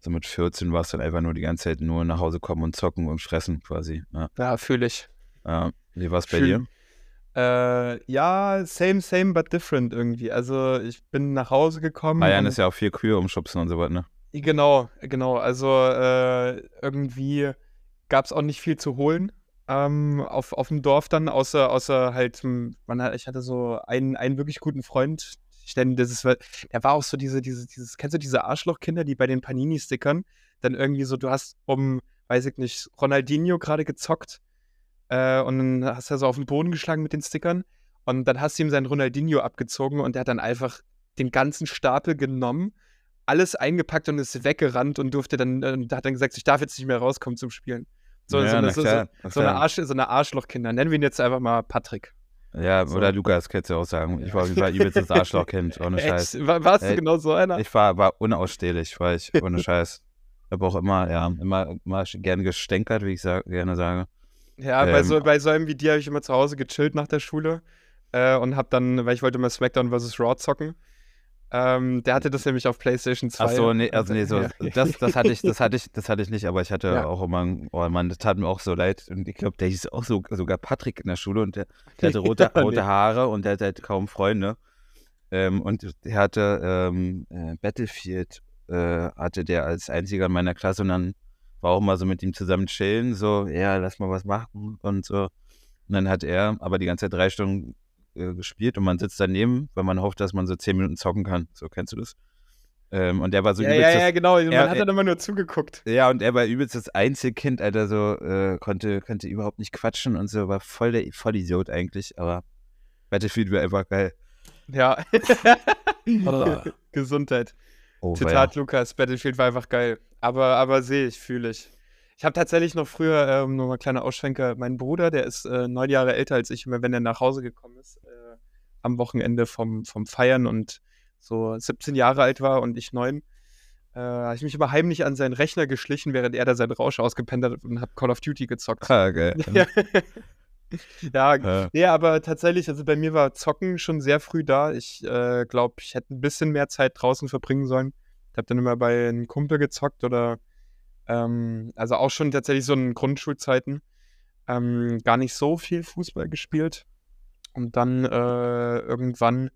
so mit 14 war es dann einfach nur die ganze Zeit nur nach Hause kommen und zocken und fressen quasi. Ja, Ja, fühle ich. ja. Wie war es bei dir? Äh, ja, same, same, but different irgendwie. Also ich bin nach Hause gekommen. Bayern und- ist ja auch viel Kühe umschubsen und so was, ne? Genau, genau. Also äh, irgendwie gab es auch nicht viel zu holen ähm, auf, auf dem Dorf dann, außer, außer halt, man hat, ich hatte so einen, einen wirklich guten Freund. Ich denke, das ist, der war auch so diese, diese, dieses, kennst du diese Arschlochkinder, die bei den Panini-Stickern dann irgendwie so, du hast um, weiß ich nicht, Ronaldinho gerade gezockt äh, und dann hast du so auf den Boden geschlagen mit den Stickern und dann hast du ihm sein Ronaldinho abgezogen und der hat dann einfach den ganzen Stapel genommen alles eingepackt und ist weggerannt und durfte dann, äh, hat dann gesagt, ich darf jetzt nicht mehr rauskommen zum Spielen. So, ja, so, eine, so, klar, so, eine. Arsch, so eine Arschlochkinder. Nennen wir ihn jetzt einfach mal Patrick. Ja, So. oder Lukas, kannst du auch sagen. Ich war auf jeden Fall übelstes Arschlochkind, ohne Scheiß. War, warst du Ey, genau so einer? Ich war, war unausstehlich, war ich, ohne Scheiß. Ich habe auch immer, ja, immer, immer gern gestänkert, wie ich sag, gerne sage. Ja, bei, ähm, so, bei so einem wie dir habe ich immer zu Hause gechillt nach der Schule äh, und habe dann, weil ich wollte mal SmackDown vs. Raw zocken. Ähm, der hatte das nämlich auf PlayStation 2. Ach so, nee, also nee, so, Ja. das, das hatte ich, das hatte ich, das hatte ich nicht, aber ich hatte Ja. auch immer, einen- oh Mann, das tat mir auch so leid. Und ich glaube, der hieß auch so, sogar Patrick in der Schule und der, der hatte rote, Ja, rote nee. Haare und der hatte halt kaum Freunde. Ähm, und der hatte ähm, äh, Battlefield, äh, hatte der als einziger in meiner Klasse und dann war auch mal so mit ihm zusammen chillen, so, ja, lass mal was machen und so. Und dann hat er aber die ganze Zeit drei Stunden äh, gespielt und man sitzt daneben, weil man hofft, dass man so zehn Minuten zocken kann. So, kennst du das? Ähm, und der war so ja, ja, übelstes- ja, genau. Man er- hat dann immer nur zugeguckt. ja, und er war übelst das Einzelkind, Alter, so, äh, konnte, konnte überhaupt nicht quatschen und so, war voll der Vollidiot eigentlich, aber Battlefield war einfach geil. Ja. Gesundheit. Oh, Zitat Lukas, Battlefield war einfach geil. Aber, aber sehe ich, fühle ich. Ich habe tatsächlich noch früher, ähm, nur mal kleiner Ausschwenker, mein Bruder, der ist äh, neun Jahre älter als ich, immer wenn er nach Hause gekommen ist, äh, am Wochenende vom, vom Feiern und so 17 Jahre alt war und ich neun, äh, habe ich mich immer heimlich an seinen Rechner geschlichen, während er da seinen Rausch ausgepennt hat und habe Call of Duty gezockt. Ah, geil. ja, ja Äh, Nee, aber tatsächlich, also bei mir war Zocken schon sehr früh da. Ich äh, glaube, ich hätte ein bisschen mehr Zeit draußen verbringen sollen. Ich habe dann immer bei einem Kumpel gezockt oder ähm, also auch schon tatsächlich so in Grundschulzeiten ähm, gar nicht so viel Fußball gespielt. Und dann äh, irgendwann,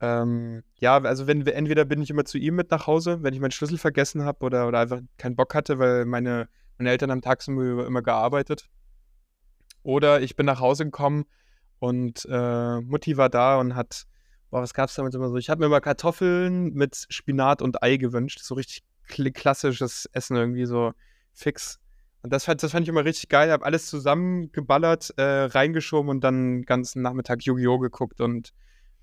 ähm, ja, also wenn entweder bin ich immer zu ihm mit nach Hause, wenn ich meinen Schlüssel vergessen habe oder, oder einfach keinen Bock hatte, weil meine, meine Eltern haben tagsüber immer gearbeitet. Oder ich bin nach Hause gekommen und äh, Mutti war da und hat, boah, was gab's damals immer so? Ich habe mir immer Kartoffeln mit Spinat und Ei gewünscht. So richtig kl klassisches Essen irgendwie so fix. Und das, fand- das fand ich immer richtig geil. Habe alles zusammengeballert, äh, reingeschoben und dann den ganzen Nachmittag Yu-Gi-Oh! geguckt und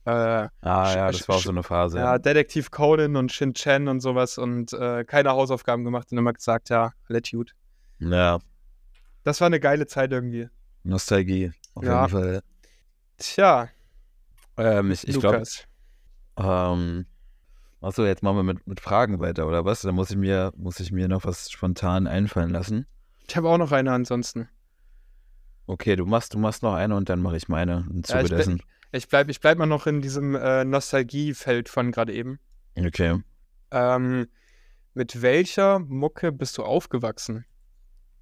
Äh, Ah ja, das war auch so eine Phase. ja, Detektiv Conan und Shin Chen und sowas und äh, keine Hausaufgaben gemacht und immer gesagt, ja, let gut. ja. Das war eine geile Zeit irgendwie. Nostalgie. Auf Ja. jeden Fall. Tja, Ähm, ich ich glaube, ähm, achso, jetzt machen wir mit, mit Fragen weiter, oder was? Da muss ich mir, muss ich mir noch was spontan einfallen lassen. Ich habe auch noch eine ansonsten. Okay, du machst, du machst noch eine und dann mache ich meine im Ja, Zuge ich bin- dessen. Ich bleib, ich bleib mal noch in diesem äh, Nostalgiefeld von gerade eben. Okay. Ähm, mit welcher Mucke bist du aufgewachsen?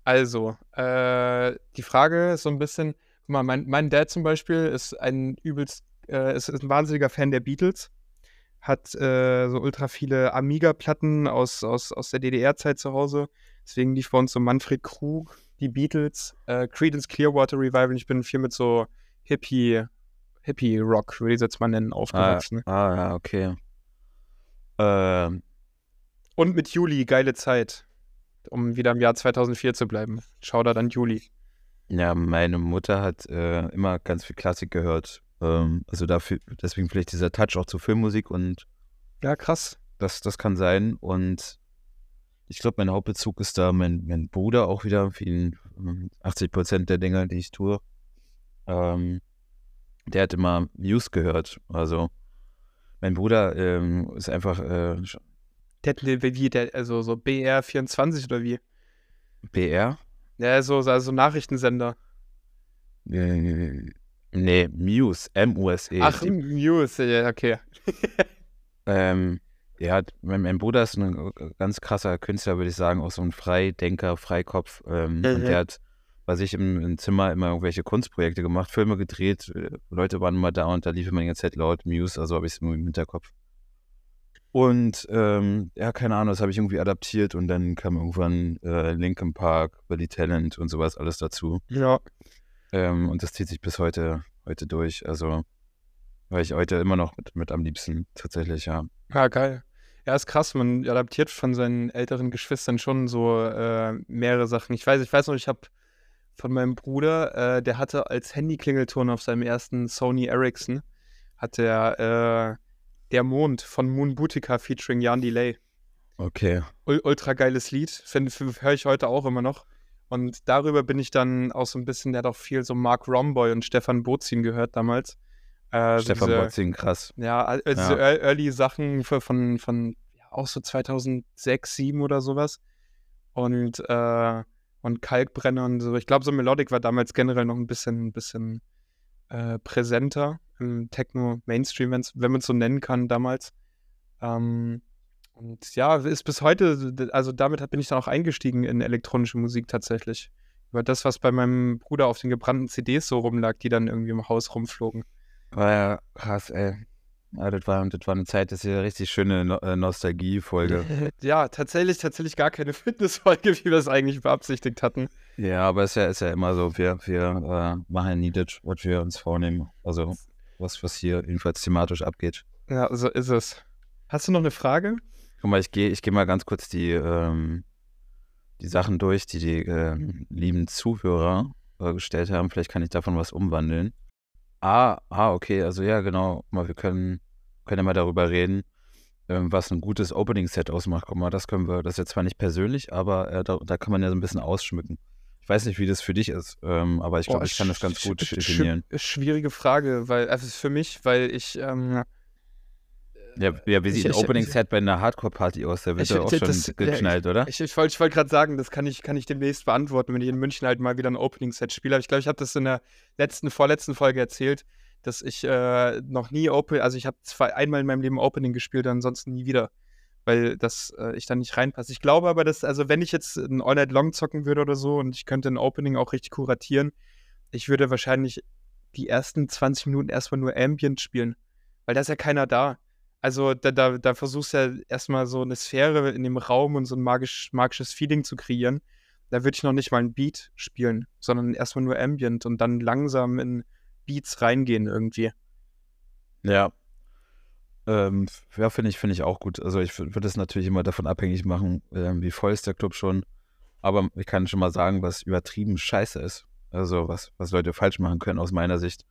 Also, äh, die Frage ist so ein bisschen, guck mal, mein, mein Dad zum Beispiel ist ein übelst, äh, ist, ist ein wahnsinniger Fan der Beatles, hat äh, so ultra viele Amiga-Platten aus, aus, aus der DDR-Zeit zu Hause. Deswegen lief bei uns so Manfred Krug, die Beatles, äh, Creedence Clearwater Revival. Ich bin viel mit so Hippie, Hippie-Rock, würde ich es jetzt mal nennen, Ah, aufgewachsen. ah, ja, okay. Ähm, Und mit Juli, geile Zeit. Um wieder im Jahr 2004 zu bleiben. Shoutout an Juli. ja, meine Mutter hat äh, immer ganz viel Klassik gehört. Ähm, also dafür, deswegen vielleicht dieser Touch auch zur Filmmusik und Ja, krass. das, das kann sein. Und ich glaube, mein Hauptbezug ist da mein, mein Bruder auch wieder, für ihn ähm, 80 Prozent der Dinge, die ich tue. Ähm, der hat immer Muse gehört. Also mein Bruder ähm, ist einfach äh, Der, wie, der, also so BR24 oder wie? BR. Ja, so, so so Nachrichtensender. Äh, nee, Muse, M-U-S-E. Ach, Muse, ja, okay. Ähm, ja, mein, mein Bruder ist ein äh, ganz krasser Künstler, würde ich sagen, auch so ein Freidenker, Freikopf. Ähm, Und Mhm. der hat bei sich im, im Zimmer immer irgendwelche Kunstprojekte gemacht, Filme gedreht, äh, Leute waren immer da und da lief immer die ganze Zeit laut Muse, also habe ich es immer im Hinterkopf. Und ähm, ja, keine Ahnung, das habe ich irgendwie adaptiert und dann kam irgendwann äh, Linkin Park, Billy Talent und sowas alles dazu. Ja. Ähm, und das zieht sich bis heute, heute durch. Also, weil ich heute immer noch mit, mit am liebsten tatsächlich, ja. Ja, geil. Ja, ist krass, man adaptiert von seinen älteren Geschwistern schon so äh, mehrere Sachen. Ich weiß, ich weiß noch, ich habe von meinem Bruder, äh, der hatte als Handy-Klingelton auf seinem ersten Sony Ericsson, hat er äh, Der Mond von Moon Boutica featuring Jan Delay. Okay. Ul ultra geiles Lied, höre ich heute auch immer noch. Und darüber bin ich dann auch so ein bisschen, der hat auch viel so Mark Romboy und Stefan Bozin gehört damals. Äh, Stefan diese- Botzing, krass. ja, al- diese Ja. ear- Early Sachen von, von ja, auch so 2006, 2007 oder sowas. Und, äh, und Kalkbrenner und so. Ich glaube, so Melodic war damals generell noch ein bisschen, ein bisschen äh, präsenter im Techno-Mainstream, wenn man es so nennen kann, damals. Ähm, und ja, ist bis heute, also damit bin ich dann auch eingestiegen in elektronische Musik tatsächlich. Über das, was bei meinem Bruder auf den gebrannten CDs so rumlag, die dann irgendwie im Haus rumflogen. War ja krass, ey. Ja, das war, das war eine Zeit, das ist ja eine richtig schöne no äh, Nostalgie-Folge. Ja, tatsächlich, tatsächlich gar keine Fitnessfolge, wie wir es eigentlich beabsichtigt hatten. ja, aber es ist ja, ist ja immer so, wir, wir äh, machen nie das, was wir uns vornehmen. Also, was, was hier jedenfalls thematisch abgeht. Ja, so ist es. Hast du noch eine Frage? Guck mal, ich gehe ich geh mal ganz kurz die, ähm, die Sachen durch, die die ähm, lieben Zuhörer äh, gestellt haben. Vielleicht kann ich davon was umwandeln. Ah, ah, okay, also ja, genau. Mal, wir können, können ja mal darüber reden, ähm, was ein gutes Opening-Set ausmacht. Guck mal, das können wir, das ist jetzt zwar nicht persönlich, aber äh, da, da kann man ja so ein bisschen ausschmücken. Ich weiß nicht, wie das für dich ist, ähm, aber ich glaube, ich kann das ganz gut definieren. sch- Schwierige Frage, weil, also für mich, weil ich, ähm, Ja, ja wie sieht ein Opening-Set bei einer Hardcore-Party aus? Da wird Ich- ja auch das- schon das- ja, geknallt, oder? ich, ich wollte ich wollt gerade sagen, das kann ich, kann ich demnächst beantworten, wenn ich in München halt mal wieder ein Opening-Set spiele. Aber ich glaube, ich habe das in der letzten, vorletzten Folge erzählt, dass ich äh, noch nie Open, also ich habe zwei einmal in meinem Leben Opening gespielt, ansonsten nie wieder. Weil das äh, ich da nicht reinpasse. Ich glaube aber, dass, also wenn ich jetzt ein All Night Long zocken würde oder so und ich könnte ein Opening auch richtig kuratieren, ich würde wahrscheinlich die ersten 20 Minuten erstmal nur Ambient spielen. Weil da ist ja keiner da. Also da, da, da versuchst du ja erstmal so eine Sphäre in dem Raum und so ein magisch, magisches Feeling zu kreieren. Da würde ich noch nicht mal ein Beat spielen, sondern erstmal nur Ambient und dann langsam in Beats reingehen irgendwie. Ja. Ähm, ja, finde ich, finde ich auch gut. Also ich würde es natürlich immer davon abhängig machen, ähm, wie voll ist der Club schon. Aber ich kann schon mal sagen, was übertrieben scheiße ist. Also was, was Leute falsch machen können aus meiner Sicht.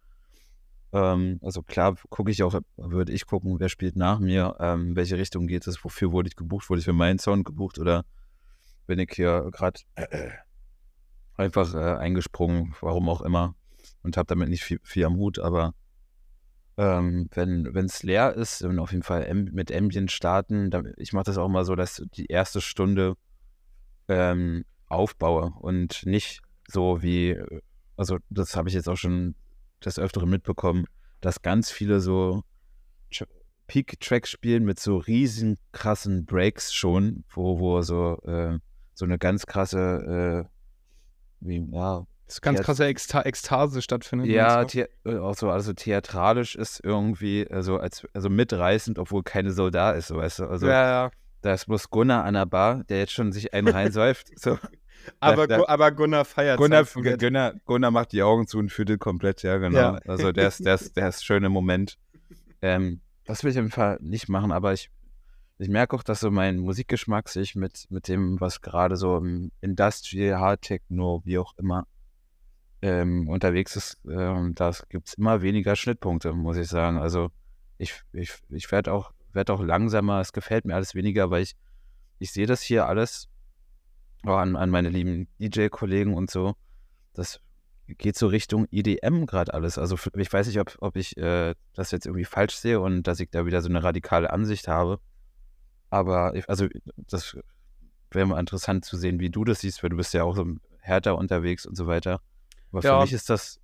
Ähm, also klar gucke ich auch, würde ich gucken, wer spielt nach mir, ähm, welche Richtung geht es, wofür wurde ich gebucht, wurde ich für meinen Sound gebucht oder bin ich hier gerade äh, einfach äh, eingesprungen, warum auch immer und habe damit nicht viel, viel am Hut, aber ähm, wenn es leer ist, dann auf jeden Fall mit Ambient starten. Dann, ich mache das auch mal so, dass die erste Stunde ähm, aufbaue und nicht so wie, also das habe ich jetzt auch schon des Öfteren mitbekommen, dass ganz viele so Peak-Tracks spielen mit so riesen krassen Breaks schon, wo, wo so, äh, so eine ganz krasse, äh, wie, ja, das ganz krasse Eksta Ekstase stattfindet. Ja, äh, auch so, also theatralisch ist irgendwie also als also mitreißend, obwohl keine Soul da ist, so weißt du. Also ja, ja. da ist bloß Gunnar an der Bar, der jetzt schon sich einen reinsäuft. so. aber, da, aber Gunnar feiert Gunnar, Gunnar, Gunnar macht die Augen zu und fühlt komplett, ja, genau. Ja. Also der ist, der ist, der ist schöne Moment. Ähm, das will ich auf jeden Fall nicht machen, aber ich, ich merke auch, dass so mein Musikgeschmack sich mit, mit dem, was gerade so im Industrial, Hard Techno, wie auch immer, ähm, unterwegs ist, ähm, da gibt es immer weniger Schnittpunkte, muss ich sagen. Also ich, ich, ich werde auch, werd auch langsamer, es gefällt mir alles weniger, weil ich, ich sehe das hier alles an, an meine lieben DJ-Kollegen und so. Das geht so Richtung EDM gerade alles. Also ich weiß nicht, ob, ob ich äh, das jetzt irgendwie falsch sehe und dass ich da wieder so eine radikale Ansicht habe. Aber ich, also das wäre mal interessant zu sehen, wie du das siehst, weil du bist ja auch so härter unterwegs und so weiter. Aber ja. für mich ist das,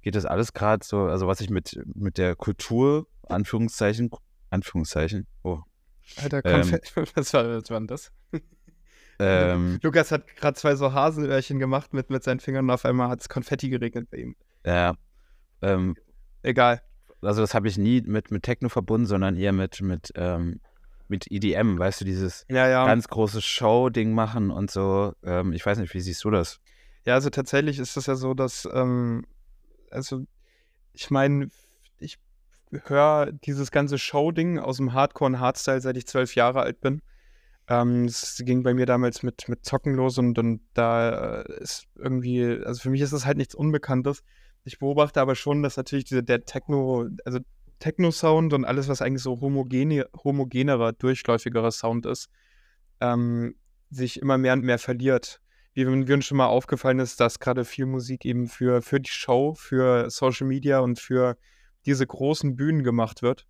geht das alles gerade so, also was ich mit, mit der Kultur, Anführungszeichen, Anführungszeichen, oh. Alter, Konfetti, ähm, was, war, was war denn das? Ähm, Lukas hat gerade zwei so Hasenöhrchen gemacht mit, mit seinen Fingern und auf einmal hat es Konfetti geregnet bei ihm. Ja. Ähm, Egal. Also das habe ich nie mit, mit Techno verbunden, sondern eher mit, mit, ähm, mit EDM, weißt du, dieses ja, ja. ganz große Show-Ding machen und so. Ähm, ich weiß nicht, wie siehst du das? Ja, also tatsächlich ist es ja so, dass, ähm, also ich meine, ich höre dieses ganze Show-Ding aus dem Hardcore und Hardstyle, seit ich zwölf Jahre alt bin. Ähm, es ging bei mir damals mit, mit Zocken los und, und da äh, ist irgendwie, also für mich ist das halt nichts Unbekanntes. Ich beobachte aber schon, dass natürlich diese, der Techno, also Techno-Sound und alles, was eigentlich so homogene, homogenerer, durchläufigerer Sound ist, ähm, sich immer mehr und mehr verliert wie, wie uns schon mal aufgefallen ist, dass gerade viel Musik eben für, für die Show, für Social Media und für diese großen Bühnen gemacht wird.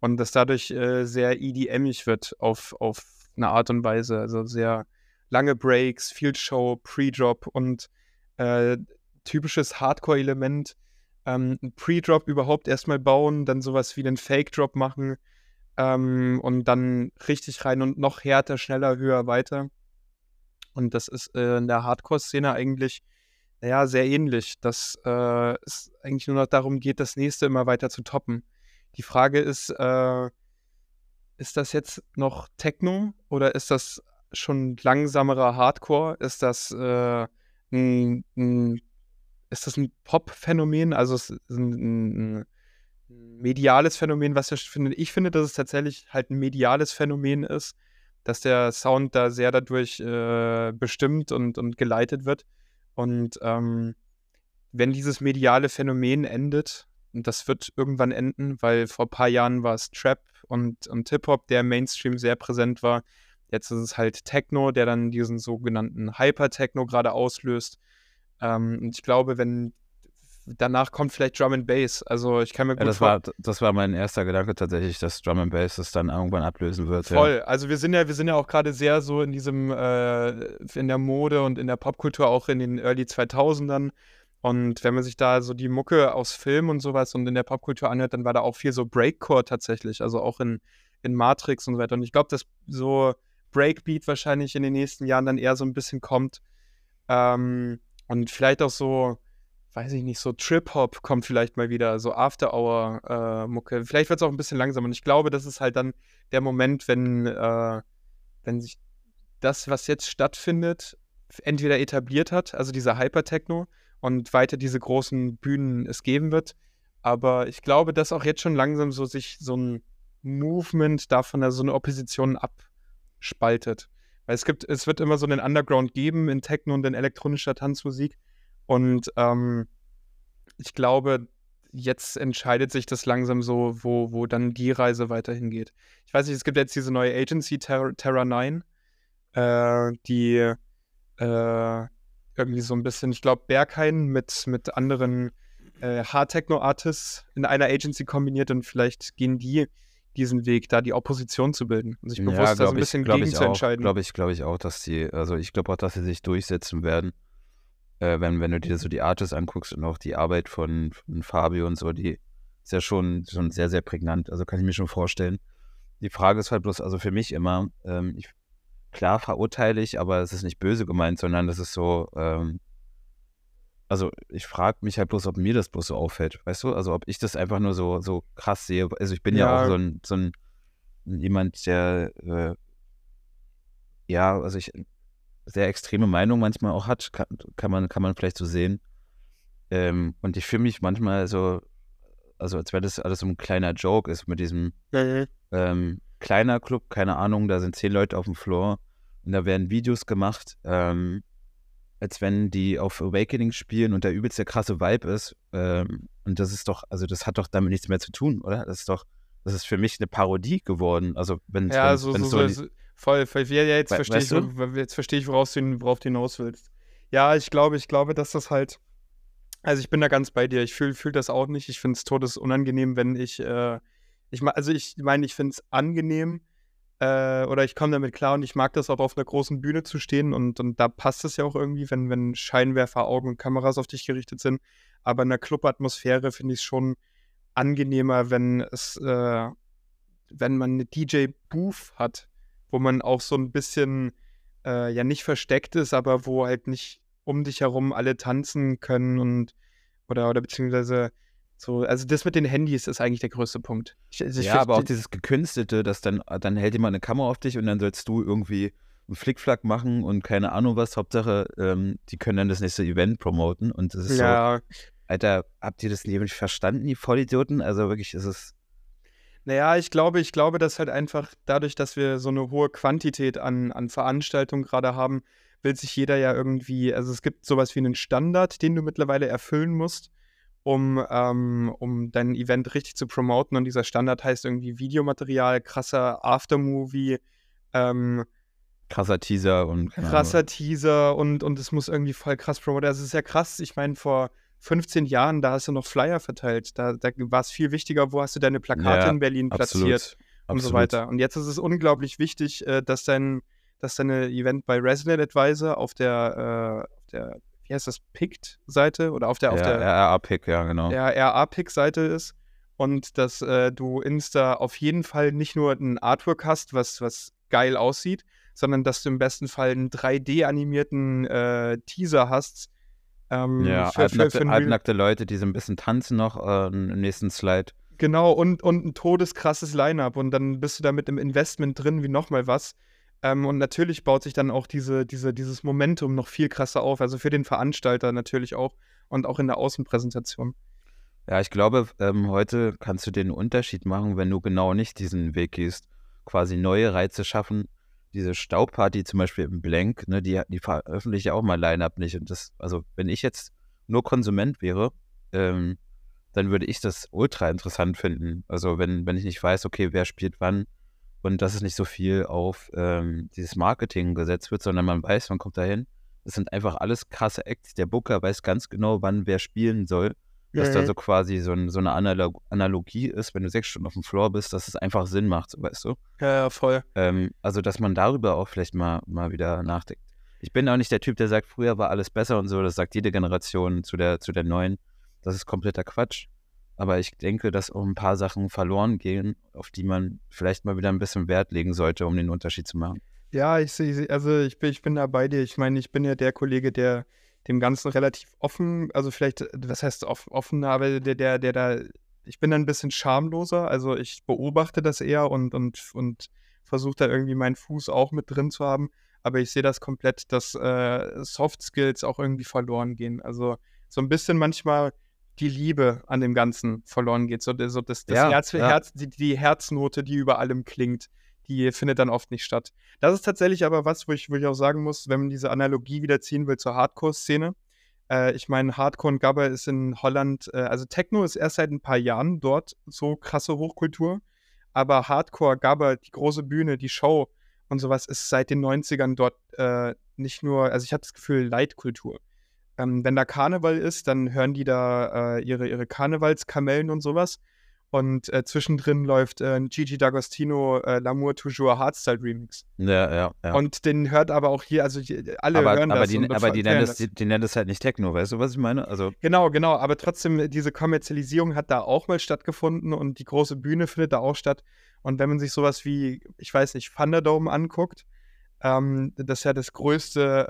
Und dass dadurch äh, sehr EDM-ig wird auf, auf eine Art und Weise. Also sehr lange Breaks, Field Show, Pre-Drop und äh, typisches Hardcore-Element. Ähm, Pre-Drop überhaupt erstmal bauen, dann sowas wie einen Fake-Drop machen ähm, und dann richtig rein und noch härter, schneller, höher, weiter. Und das ist äh, in der Hardcore-Szene eigentlich ja, sehr ähnlich, dass äh, es eigentlich nur noch darum geht, das nächste immer weiter zu toppen. Die Frage ist, äh, ist das jetzt noch Techno oder ist das schon langsamerer Hardcore? Ist das äh, ein, ein, ist das ein Pop-Phänomen? Also ein, ein, mediales Phänomen, was ich finde. Ich finde, dass es tatsächlich halt ein mediales Phänomen ist, dass der Sound da sehr dadurch äh, bestimmt und, und geleitet wird. Und ähm, wenn dieses mediale Phänomen endet, und das wird irgendwann enden, weil vor ein paar Jahren war es Trap und, und Hip-Hop, der im Mainstream sehr präsent war. Jetzt ist es halt Techno, der dann diesen sogenannten Hyper-Techno gerade auslöst. Ähm, und ich glaube, wenn danach kommt vielleicht Drum and Bass. Also ich kann mir gut ja, das war das war mein erster Gedanke tatsächlich, dass Drum and Bass es dann irgendwann ablösen wird. Voll. Ja. Also wir sind ja wir sind ja auch gerade sehr so in diesem äh, in der Mode und in der Popkultur auch in den Early 2000ern. Und wenn man sich da so die Mucke aus Film und sowas und in der Popkultur anhört, dann war da auch viel so Breakcore tatsächlich, also auch in, in Matrix und so weiter. Und ich glaube, dass so Breakbeat wahrscheinlich in den nächsten Jahren dann eher so ein bisschen kommt. Ähm, und vielleicht auch so weiß ich nicht, so Trip-Hop kommt vielleicht mal wieder, so After-Hour-Mucke. Äh, vielleicht wird es auch ein bisschen langsamer. Und ich glaube, das ist halt dann der Moment, wenn, äh, wenn sich das, was jetzt stattfindet, entweder etabliert hat, also dieser Hyper-Techno, und weiter diese großen Bühnen es geben wird. Aber ich glaube, dass auch jetzt schon langsam so sich so ein Movement davon, also so eine Opposition abspaltet. Weil es gibt, es wird immer so einen Underground geben in Techno und in elektronischer Tanzmusik. Und ähm, ich glaube, jetzt entscheidet sich das langsam so, wo, wo dann die Reise weiterhin geht. Ich weiß nicht, es gibt jetzt diese neue Agency, Terra, Terra 9, äh, die äh, irgendwie so ein bisschen, ich glaube, Berghain mit, mit anderen äh, Hard-Techno-Artists in einer Agency kombiniert und vielleicht gehen die diesen Weg, da die Opposition zu bilden und sich bewusst Ja, da so ein ich, bisschen glaube gegen ich zu auch. entscheiden. Glaube ich, glaube ich auch, dass die, also ich glaube auch, dass sie sich durchsetzen werden. Äh, wenn, wenn du dir so die Artists anguckst und auch die Arbeit von, von Fabio und so, die ist ja schon, schon sehr, sehr prägnant. Also kann ich mir schon vorstellen. Die Frage ist halt bloß, also für mich immer, ähm, ich, klar verurteile ich, aber es ist nicht böse gemeint, sondern das ist so, ähm, also ich frage mich halt bloß, ob mir das bloß so auffällt, weißt du? Also ob ich das einfach nur so, so krass sehe. Also ich bin ja, Ja. auch so ein, so ein jemand, der äh, ja, also ich sehr extreme Meinung manchmal auch hat, kann, kann man, kann man vielleicht so sehen. Ähm, und ich fühle mich manchmal so, also als wäre das alles so ein kleiner Joke ist mit diesem Mhm. ähm, kleiner Club, keine Ahnung, da sind zehn Leute auf dem Floor und da werden Videos gemacht, ähm, als wenn die auf Awakening spielen und der übelst der krasse Vibe ist. Ähm, und das ist doch, also das hat doch damit nichts mehr zu tun, oder? Das ist doch, das ist für mich eine Parodie geworden. Also wenn Ja, wenn, so, wenn so, so, voll, voll. Ja, ja, jetzt We- verstehe ich, weißt wo- jetzt verstehe ich, woraus du, worauf du hinaus willst. Ja, ich glaube, ich glaube, dass das halt, also ich bin da ganz bei dir. Ich fühle fühl das auch nicht. Ich finde es todesunangenehm, wenn ich, äh, ich ma- also ich meine, ich finde es angenehm, äh, oder ich komme damit klar und ich mag das auch auf einer großen Bühne zu stehen und, und da passt es ja auch irgendwie, wenn, wenn Scheinwerfer, Augen und Kameras auf dich gerichtet sind. Aber in der Clubatmosphäre finde ich es schon angenehmer, wenn es, äh, wenn man eine DJ-Booth hat, wo man auch so ein bisschen, äh, ja nicht versteckt ist, aber wo halt nicht um dich herum alle tanzen können und oder, oder beziehungsweise so, also das mit den Handys ist eigentlich der größte Punkt. Ich, also ich ja, aber auch dieses Gekünstelte, dass dann, dann hält jemand eine Kamera auf dich und dann sollst du irgendwie einen Flickflack machen und keine Ahnung was. Hauptsache, ähm, die können dann das nächste Event promoten und das ist so, ja, Alter, habt ihr das nicht verstanden, die Vollidioten? Also wirklich, ist es Naja, ich glaube, ich glaube, dass halt einfach dadurch, dass wir so eine hohe Quantität an, an Veranstaltungen gerade haben, will sich jeder ja irgendwie, also es gibt sowas wie einen Standard, den du mittlerweile erfüllen musst, um, ähm, um dein Event richtig zu promoten. Und dieser Standard heißt irgendwie Videomaterial, krasser Aftermovie, ähm, krasser Teaser und krasser Teaser und, und es muss irgendwie voll krass promoten. Also es ist ja krass, ich meine, vor 15 Jahren, da hast du noch Flyer verteilt. Da, da war es viel wichtiger, wo hast du deine Plakate Ja, in Berlin platziert absolut, und so weiter. Und jetzt ist es unglaublich wichtig, äh, dass dein, dass deine Event bei Resident Advisor auf der, äh, auf der wie heißt das, Picked-Seite oder auf der, auf ja, der RA-Pick, ja, genau. RA-Pick-Seite ist und dass äh, du Insta auf jeden Fall nicht nur ein Artwork hast, was, was geil aussieht, sondern dass du im besten Fall einen 3D-animierten äh, Teaser hast. Ähm, Ja, für, halbnackte, für halbnackte Leute, die so ein bisschen tanzen noch äh, im nächsten Slide. Genau, und, und ein todeskrasses Line-Up. Und dann bist du da mit im Investment drin wie nochmal was. Ähm, und natürlich baut sich dann auch diese, diese, dieses Momentum noch viel krasser auf. Also für den Veranstalter natürlich auch und auch in der Außenpräsentation. Ja, ich glaube, ähm, heute kannst du den Unterschied machen, wenn du genau nicht diesen Weg gehst. Quasi neue Reize schaffen. Diese Staubparty zum Beispiel im Blank, ne, die, die veröffentliche auch mal Line-Up nicht. Und das, also wenn ich jetzt nur Konsument wäre, ähm, dann würde ich das ultra interessant finden. Also wenn, wenn ich nicht weiß, okay, wer spielt wann und dass es nicht so viel auf ähm, dieses Marketing gesetzt wird, sondern man weiß, man kommt dahin. Das sind einfach alles krasse Acts. Der Booker weiß ganz genau, wann wer spielen soll dass da so quasi so, ein, so eine Analog Analogie ist, wenn du sechs Stunden auf dem Floor bist, dass es einfach Sinn macht, so, weißt du? Ja, ja, voll. Ähm, also, dass man darüber auch vielleicht mal, mal wieder nachdenkt. Ich bin auch nicht der Typ, der sagt, früher war alles besser und so, das sagt jede Generation zu der, zu der neuen. Das ist kompletter Quatsch. Aber ich denke, dass auch ein paar Sachen verloren gehen, auf die man vielleicht mal wieder ein bisschen Wert legen sollte, um den Unterschied zu machen. Ja, ich sehe, also ich bin, ich bin da bei dir. Ich meine, ich bin ja der Kollege, der dem Ganzen relativ offen, also vielleicht, was heißt off, offen, aber der, der, der da, ich bin da ein bisschen schamloser. Also ich beobachte das eher und, und, und versuche da irgendwie meinen Fuß auch mit drin zu haben. Aber ich sehe das komplett, dass äh, Soft Skills auch irgendwie verloren gehen. Also so ein bisschen manchmal die Liebe an dem Ganzen verloren geht. So, so das, das Ja, Herz, ja. Herz, die, die Herznote, die über allem klingt, die findet dann oft nicht statt. Das ist tatsächlich aber was, wo ich, wo ich auch sagen muss, wenn man diese Analogie wieder ziehen will zur Hardcore-Szene, Äh, ich meine, Hardcore und Gabber ist in Holland, äh, also Techno ist erst seit ein paar Jahren dort so krasse Hochkultur, aber Hardcore, Gabber, die große Bühne, die Show und sowas ist seit den 90ern dort äh, nicht nur, also ich habe das Gefühl, Leitkultur. Ähm, wenn da Karneval ist, dann hören die da äh, ihre, ihre Karnevalskamellen und sowas. Und äh, zwischendrin läuft äh, Gigi D'Agostino äh, L'amour toujours Hardstyle Remix. Ja, ja, ja. Und den hört aber auch hier, also die, alle aber, hören aber das. die, und aber die nennen das, die, die nennen das halt nicht Techno, weißt du, was ich meine? Also, Genau, genau, aber trotzdem, diese Kommerzialisierung hat da auch mal stattgefunden und die große Bühne findet da auch statt. Und wenn man sich sowas wie, ich weiß nicht, Thunderdome anguckt, ähm, das ist ja das größte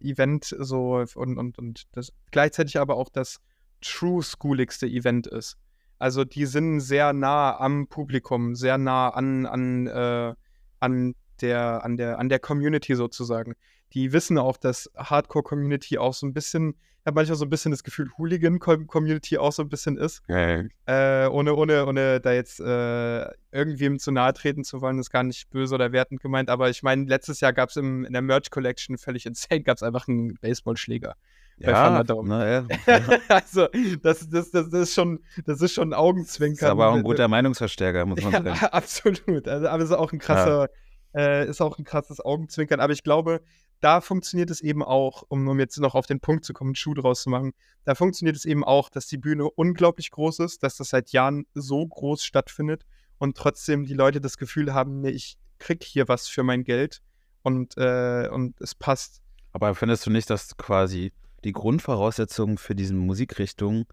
äh, Event so und, und, und das gleichzeitig aber auch das true schooligste Event ist. Also die sind sehr nah am Publikum, sehr nah an, an, äh, an, der, an, der, an der Community sozusagen. Die wissen auch, dass Hardcore-Community auch so ein bisschen, ich habe manchmal so ein bisschen das Gefühl, Hooligan-Community auch so ein bisschen ist. äh, Äh, ohne, ohne, ohne da jetzt äh, irgendwem zu nahe treten zu wollen, ist gar nicht böse oder wertend gemeint. Aber ich meine, letztes Jahr gab es in der Merch Collection völlig insane, gab es einfach einen Baseballschläger. bei ja, na, ja. also, das, das, das, ist schon, das ist schon ein Ist Augenzwinkern. aber auch ein guter Meinungsverstärker, muss man Ja, sagen. absolut. Also, aber es ist auch ein krasser, äh, ist auch ein krasses Augenzwinkern. Aber ich glaube, da funktioniert es eben auch, um, um jetzt noch auf den Punkt zu kommen, einen Schuh draus zu machen, da funktioniert es eben auch, dass die Bühne unglaublich groß ist, dass das seit Jahren so groß stattfindet und trotzdem die Leute das Gefühl haben, nee, ich krieg hier was für mein Geld und, äh, und es passt. Aber findest du nicht, dass quasi die Grundvoraussetzung für diese Musikrichtung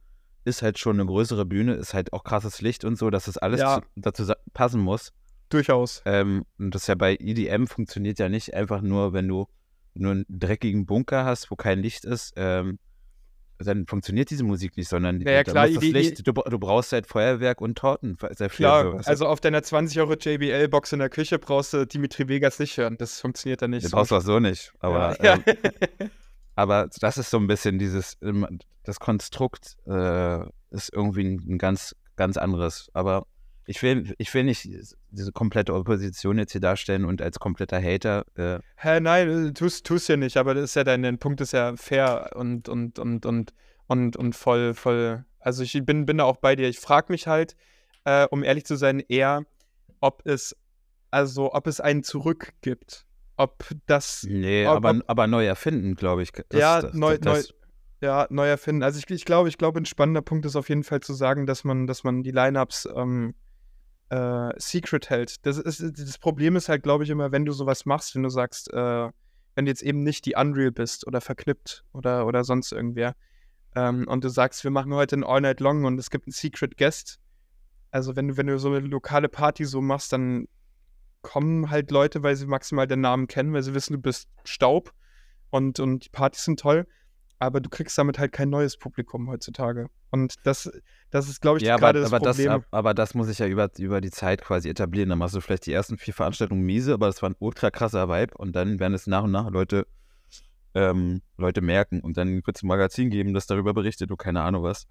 ist halt schon eine größere Bühne, ist halt auch krasses Licht und so, dass das alles Ja. zu, dazu passen muss. Durchaus. Ähm, und das ja bei EDM funktioniert ja nicht einfach nur, wenn du nur einen dreckigen Bunker hast, wo kein Licht ist, ähm, dann funktioniert diese Musik nicht, sondern Ja, ja, da klar, muss das Licht, du, du brauchst halt Feuerwerk und Torten. Klar, so, also auf deiner 20 Euro JBL-Box in der Küche brauchst du Dimitri Vegas nicht hören. Das funktioniert dann nicht. Den brauchst du auch so nicht. Aber, ja. ähm, aber das ist so ein bisschen dieses, ähm, das Konstrukt äh, ist irgendwie ein ganz, ganz anderes. Aber ich will, ich will nicht diese komplette Opposition jetzt hier darstellen und als kompletter Hater. Äh, Hä, nein, tust, tust ja nicht, aber das ist ja dein, dein Punkt ist ja fair und, und, und, und, und, und voll, voll. Also ich bin, bin da auch bei dir. Ich frage mich halt, äh, um ehrlich zu sein, eher, ob es, also ob es einen Zurück gibt. Ob das, nee, Ob- aber, ob- aber neu erfinden, glaube ich. Das, Ja, das, neu- das, ja, neu erfinden. Also ich, ich glaube, ich glaube, ein spannender Punkt ist auf jeden Fall zu sagen, dass man, dass man die Lineups ähm, äh, secret hält. Das, ist, das Problem ist halt, glaube ich, immer, wenn du sowas machst, wenn du sagst, äh, wenn du jetzt eben nicht die Unreal bist oder verknippt oder, oder sonst irgendwer ähm, und du sagst, wir machen heute ein All Night Long und es gibt einen Secret Guest. Also wenn du, wenn du so eine lokale Party so machst, dann kommen halt Leute, weil sie maximal den Namen kennen, weil sie wissen, du bist Staub und, und die Partys sind toll aber du kriegst damit halt kein neues Publikum heutzutage. Und das, das ist, glaube ich, ja, gerade aber, das aber, das, Problem. ab- aber das muss ich ja über, über die Zeit quasi etablieren. Dann machst du vielleicht die ersten vier Veranstaltungen miese, aber das war ein ultra krasser Vibe und dann werden es nach und nach Leute, ähm, Leute merken und dann wird es ein Magazin geben, das darüber berichtet, du keine Ahnung was.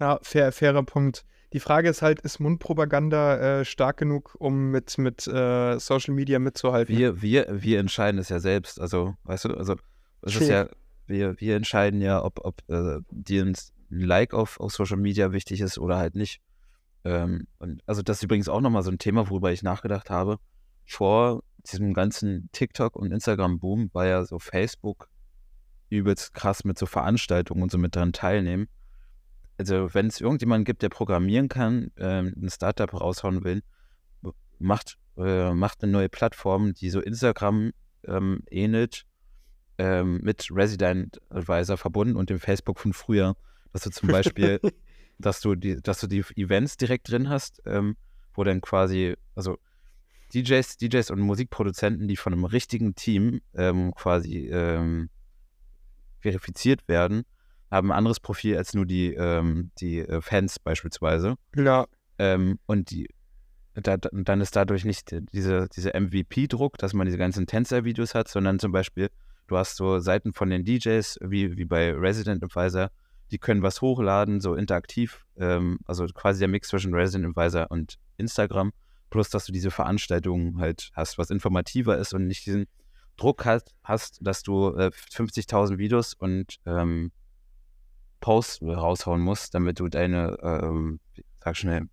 ja, fair, fairer Punkt. Die Frage ist halt, ist Mundpropaganda äh, stark genug, um mit, mit äh, Social Media mitzuhalten? Wir, wir, wir entscheiden es ja selbst. Also, weißt du, also es ist ja, wir, wir entscheiden ja, ob, ob äh, dir ein Like auf, auf Social Media wichtig ist oder halt nicht. Ähm, und also das ist übrigens auch nochmal so ein Thema, worüber ich nachgedacht habe. Vor diesem ganzen TikTok- und Instagram-Boom war ja so Facebook übelst krass mit so Veranstaltungen und so mit dran teilnehmen. Also wenn es irgendjemanden gibt, der programmieren kann, ähm, ein Startup raushauen will, macht, äh, macht eine neue Plattform, die so Instagram ähm, ähnelt, ähm, mit Resident Advisor verbunden und dem Facebook von früher, dass du zum Beispiel, dass du die, dass du die Events direkt drin hast, ähm, wo dann quasi, also DJs, DJs und Musikproduzenten, die von einem richtigen Team ähm, quasi ähm, verifiziert werden, haben ein anderes Profil als nur die, ähm, die äh, Fans beispielsweise. Ja, Ähm, und die, da, da- dann ist dadurch nicht diese, diese MVP-Druck, dass man diese ganzen Tänzer-Videos hat, sondern zum Beispiel, du hast so Seiten von den DJs, wie, wie bei Resident Advisor, die können was hochladen, so interaktiv, ähm, also quasi der Mix zwischen Resident Advisor und Instagram, plus dass du diese Veranstaltungen halt hast, was informativer ist und nicht diesen Druck hast, hast dass du äh, 50.000 Videos und ähm, Posts raushauen musst, damit du deine, ähm, sag schnell,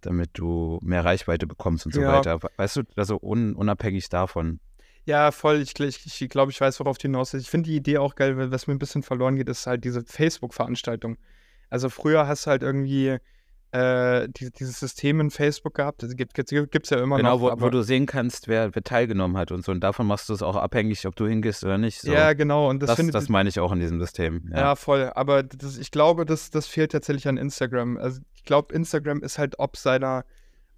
damit du mehr Reichweite bekommst und so Ja. weiter. Weißt du, also un, unabhängig davon. Ja, voll. Ich, ich, ich glaube, ich weiß, worauf du hinaus willst. Ich finde die Idee auch geil, weil was mir ein bisschen verloren geht, ist halt diese Facebook-Veranstaltung. Also früher hast du halt irgendwie äh, die, dieses System in Facebook gehabt. Das gibt es gibt's ja immer Genau, noch. wo, wo aber- du sehen kannst, wer, wer teilgenommen hat und so. Und davon machst du es auch abhängig, ob du hingehst oder nicht. So. Ja, genau. Und das, das, das meine ich auch in diesem System. Ja, Ja. voll. Aber das, ich glaube, das, das fehlt tatsächlich an Instagram. Also ich glaube, Instagram ist halt ob seiner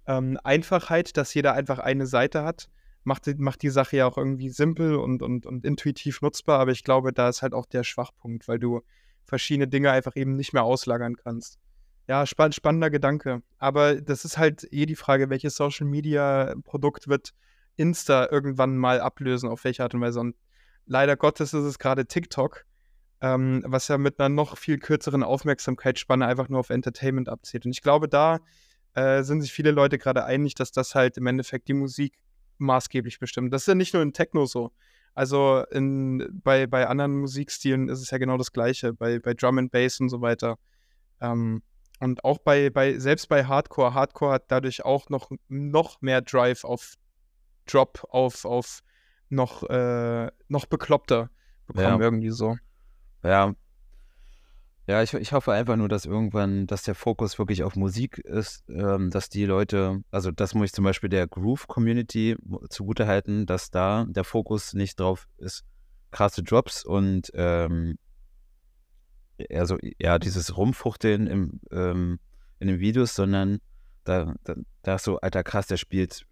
ähm, Einfachheit, dass jeder einfach eine Seite hat, macht, die- macht die Sache ja auch irgendwie simpel und, und, und intuitiv nutzbar. Aber ich glaube, da ist halt auch der Schwachpunkt, weil du verschiedene Dinge einfach eben nicht mehr auslagern kannst. Ja, spann spannender Gedanke. Aber das ist halt eh die Frage, welches Social Media Produkt wird Insta irgendwann mal ablösen, auf welche Art und Weise. Und leider Gottes ist es gerade TikTok, ähm, was ja mit einer noch viel kürzeren Aufmerksamkeitsspanne einfach nur auf Entertainment abzielt. Und ich glaube, da äh, sind sich viele Leute gerade einig, dass das halt im Endeffekt die Musik maßgeblich bestimmt. Das ist ja nicht nur in Techno so. Also in, bei, bei anderen Musikstilen ist es ja genau das Gleiche, bei, bei Drum and Bass und so weiter. Ähm, und auch bei, bei, selbst bei Hardcore, Hardcore hat dadurch auch noch, noch mehr Drive auf Drop, auf, auf noch, äh, noch bekloppter bekommen, Ja. irgendwie so. Ja. Ja, ich, ich hoffe einfach nur, dass irgendwann, dass der Fokus wirklich auf Musik ist, ähm, dass die Leute, also das muss ich zum Beispiel der Groove-Community zugutehalten, dass da der Fokus nicht drauf ist, krasse Drops und ähm, also ja, dieses Rumfuchteln im, ähm, in den Videos, sondern da, da, da ist so, alter krass, der spielt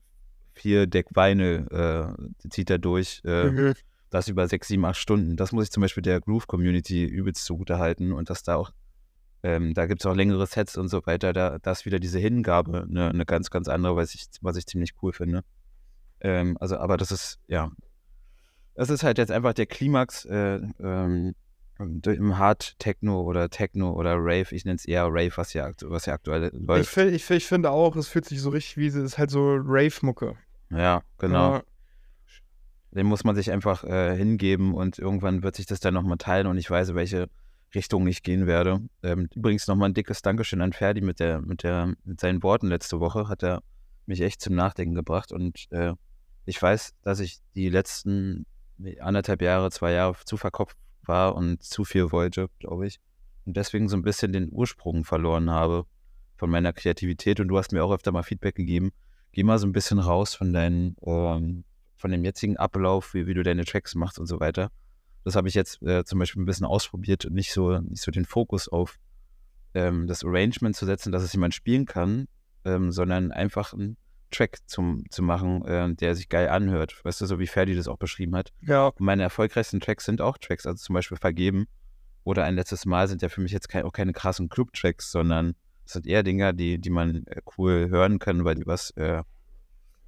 vier Deck Vinyl, äh, zieht er durch, äh, Mhm. Das über sechs, sieben, acht Stunden. Das muss ich zum Beispiel der Groove-Community übelst zugute halten und dass da auch, ähm, da gibt es auch längere Sets und so weiter, da, da ist wieder diese Hingabe eine, eine ganz, ganz andere, was ich, was ich ziemlich cool finde. Ähm, also, aber das ist, ja, das ist halt jetzt einfach der Klimax äh, ähm, im Hard Techno oder Techno oder Rave, ich nenne es eher Rave, was ja, was ja aktuell Ich, läuft. ich, find- ich finde auch, es fühlt sich so richtig wie, es ist halt so Rave-Mucke. Ja, genau. Ja, Dem muss man sich einfach äh, hingeben und irgendwann wird sich das dann nochmal teilen und ich weiß, welche Richtung ich gehen werde. Ähm, übrigens nochmal ein dickes Dankeschön an Ferdi mit der, mit der, mit seinen Worten letzte Woche, hat er mich echt zum Nachdenken gebracht und äh, ich weiß, dass ich die letzten anderthalb Jahre, zwei Jahre zu verkopft war und zu viel wollte, glaube ich. Und deswegen so ein bisschen den Ursprung verloren habe von meiner Kreativität. Und du hast mir auch öfter mal Feedback gegeben. Geh mal so ein bisschen raus von deinen, ähm, von dem jetzigen Ablauf, wie, wie du deine Tracks machst und so weiter. Das habe ich jetzt äh, zum Beispiel ein bisschen ausprobiert und nicht so, nicht so den Fokus auf ähm, das Arrangement zu setzen, dass es jemand spielen kann, ähm, sondern einfach einen Track zum, zu machen, äh, der sich geil anhört. Weißt du, so wie Ferdi das auch beschrieben hat. ja, Und meine erfolgreichsten Tracks sind auch Tracks, also zum Beispiel Vergeben oder ein letztes Mal sind ja für mich jetzt kein, auch keine krassen Club-Tracks, sondern es sind eher Dinger, die, die man äh, cool hören kann, weil die was, äh,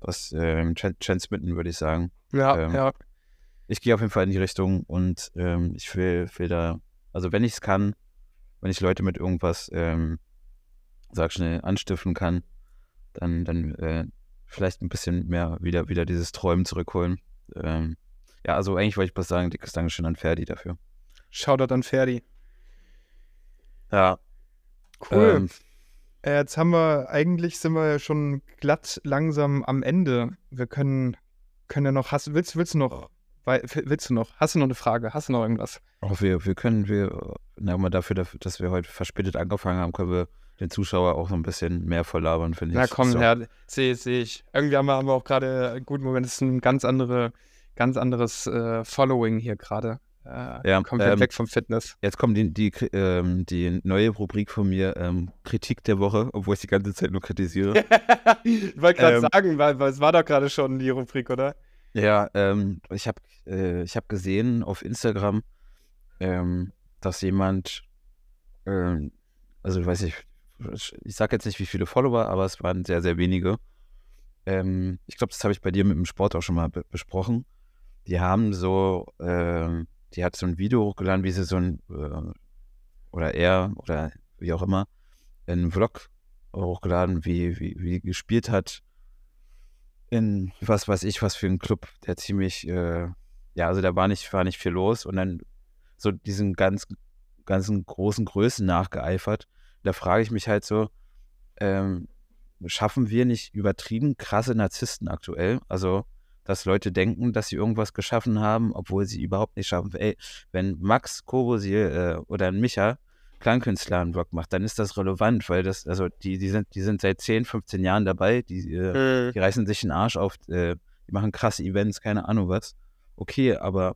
was äh, tran- transmitten, würde ich sagen. ja, Ähm, ja. Ich gehe auf jeden Fall in die Richtung und ähm, ich will, will da, also wenn ich es kann, wenn ich Leute mit irgendwas, ähm, sag schnell, anstiften kann, dann, dann äh, vielleicht ein bisschen mehr wieder, wieder dieses Träumen zurückholen. Ähm, ja, also eigentlich wollte ich bloß sagen, dickes Dankeschön an Ferdi dafür. Shoutout an Ferdi. Ja. Cool. Ähm, Äh, jetzt haben wir, eigentlich sind wir ja schon glatt langsam am Ende. Wir können, können ja noch, hast, willst, willst du noch, willst du noch, hast du noch eine Frage, hast du noch irgendwas? auch wir, wir können, wir, na, mal dafür, dafür, dass wir heute verspätet angefangen haben, können wir den Zuschauer auch so ein bisschen mehr verlabern, finde ich. Na komm, so. Herr, sehe seh ich. Irgendwie haben wir, haben wir auch gerade, einen guten Moment, das ist ein ganz, andere, ganz anderes äh, Following hier gerade. Äh, Ja, komplett ähm, weg vom Fitness. Jetzt kommt die, die, ähm, die neue Rubrik von mir, ähm, Kritik der Woche, obwohl ich die ganze Zeit nur kritisiere. ich wollte gerade ähm, sagen, weil, weil es war doch gerade schon die Rubrik, oder? ja, ähm, ich habe äh, ich hab gesehen auf Instagram, ähm, dass jemand, also ich weiß nicht, ich sage jetzt nicht, wie viele Follower, aber es waren sehr, sehr wenige. Ähm, ich glaube, das habe ich bei dir mit dem Sport auch schon mal be besprochen. Die haben so, ähm, die hat so ein Video hochgeladen, wie sie so ein, äh, oder er, oder wie auch immer, einen Vlog hochgeladen, wie, wie, wie gespielt hat. in was weiß ich, was für ein Club, der ziemlich, äh, ja, also da war nicht, war nicht viel los und dann so diesen ganz, ganzen großen Größen nachgeeifert. Da frage ich mich halt so, ähm, schaffen wir nicht übertrieben krasse Narzissten aktuell? Also, dass Leute denken, dass sie irgendwas geschaffen haben, obwohl sie überhaupt nicht schaffen. Ey, wenn Max Kobosil äh, oder ein Micha Klangkünstler einen Blog macht, dann ist das relevant, weil das, also die, die sind, die sind seit 10, 15 Jahren dabei, die, äh, Mhm. die reißen sich den Arsch auf, äh, die machen krasse Events, keine Ahnung was. Okay, aber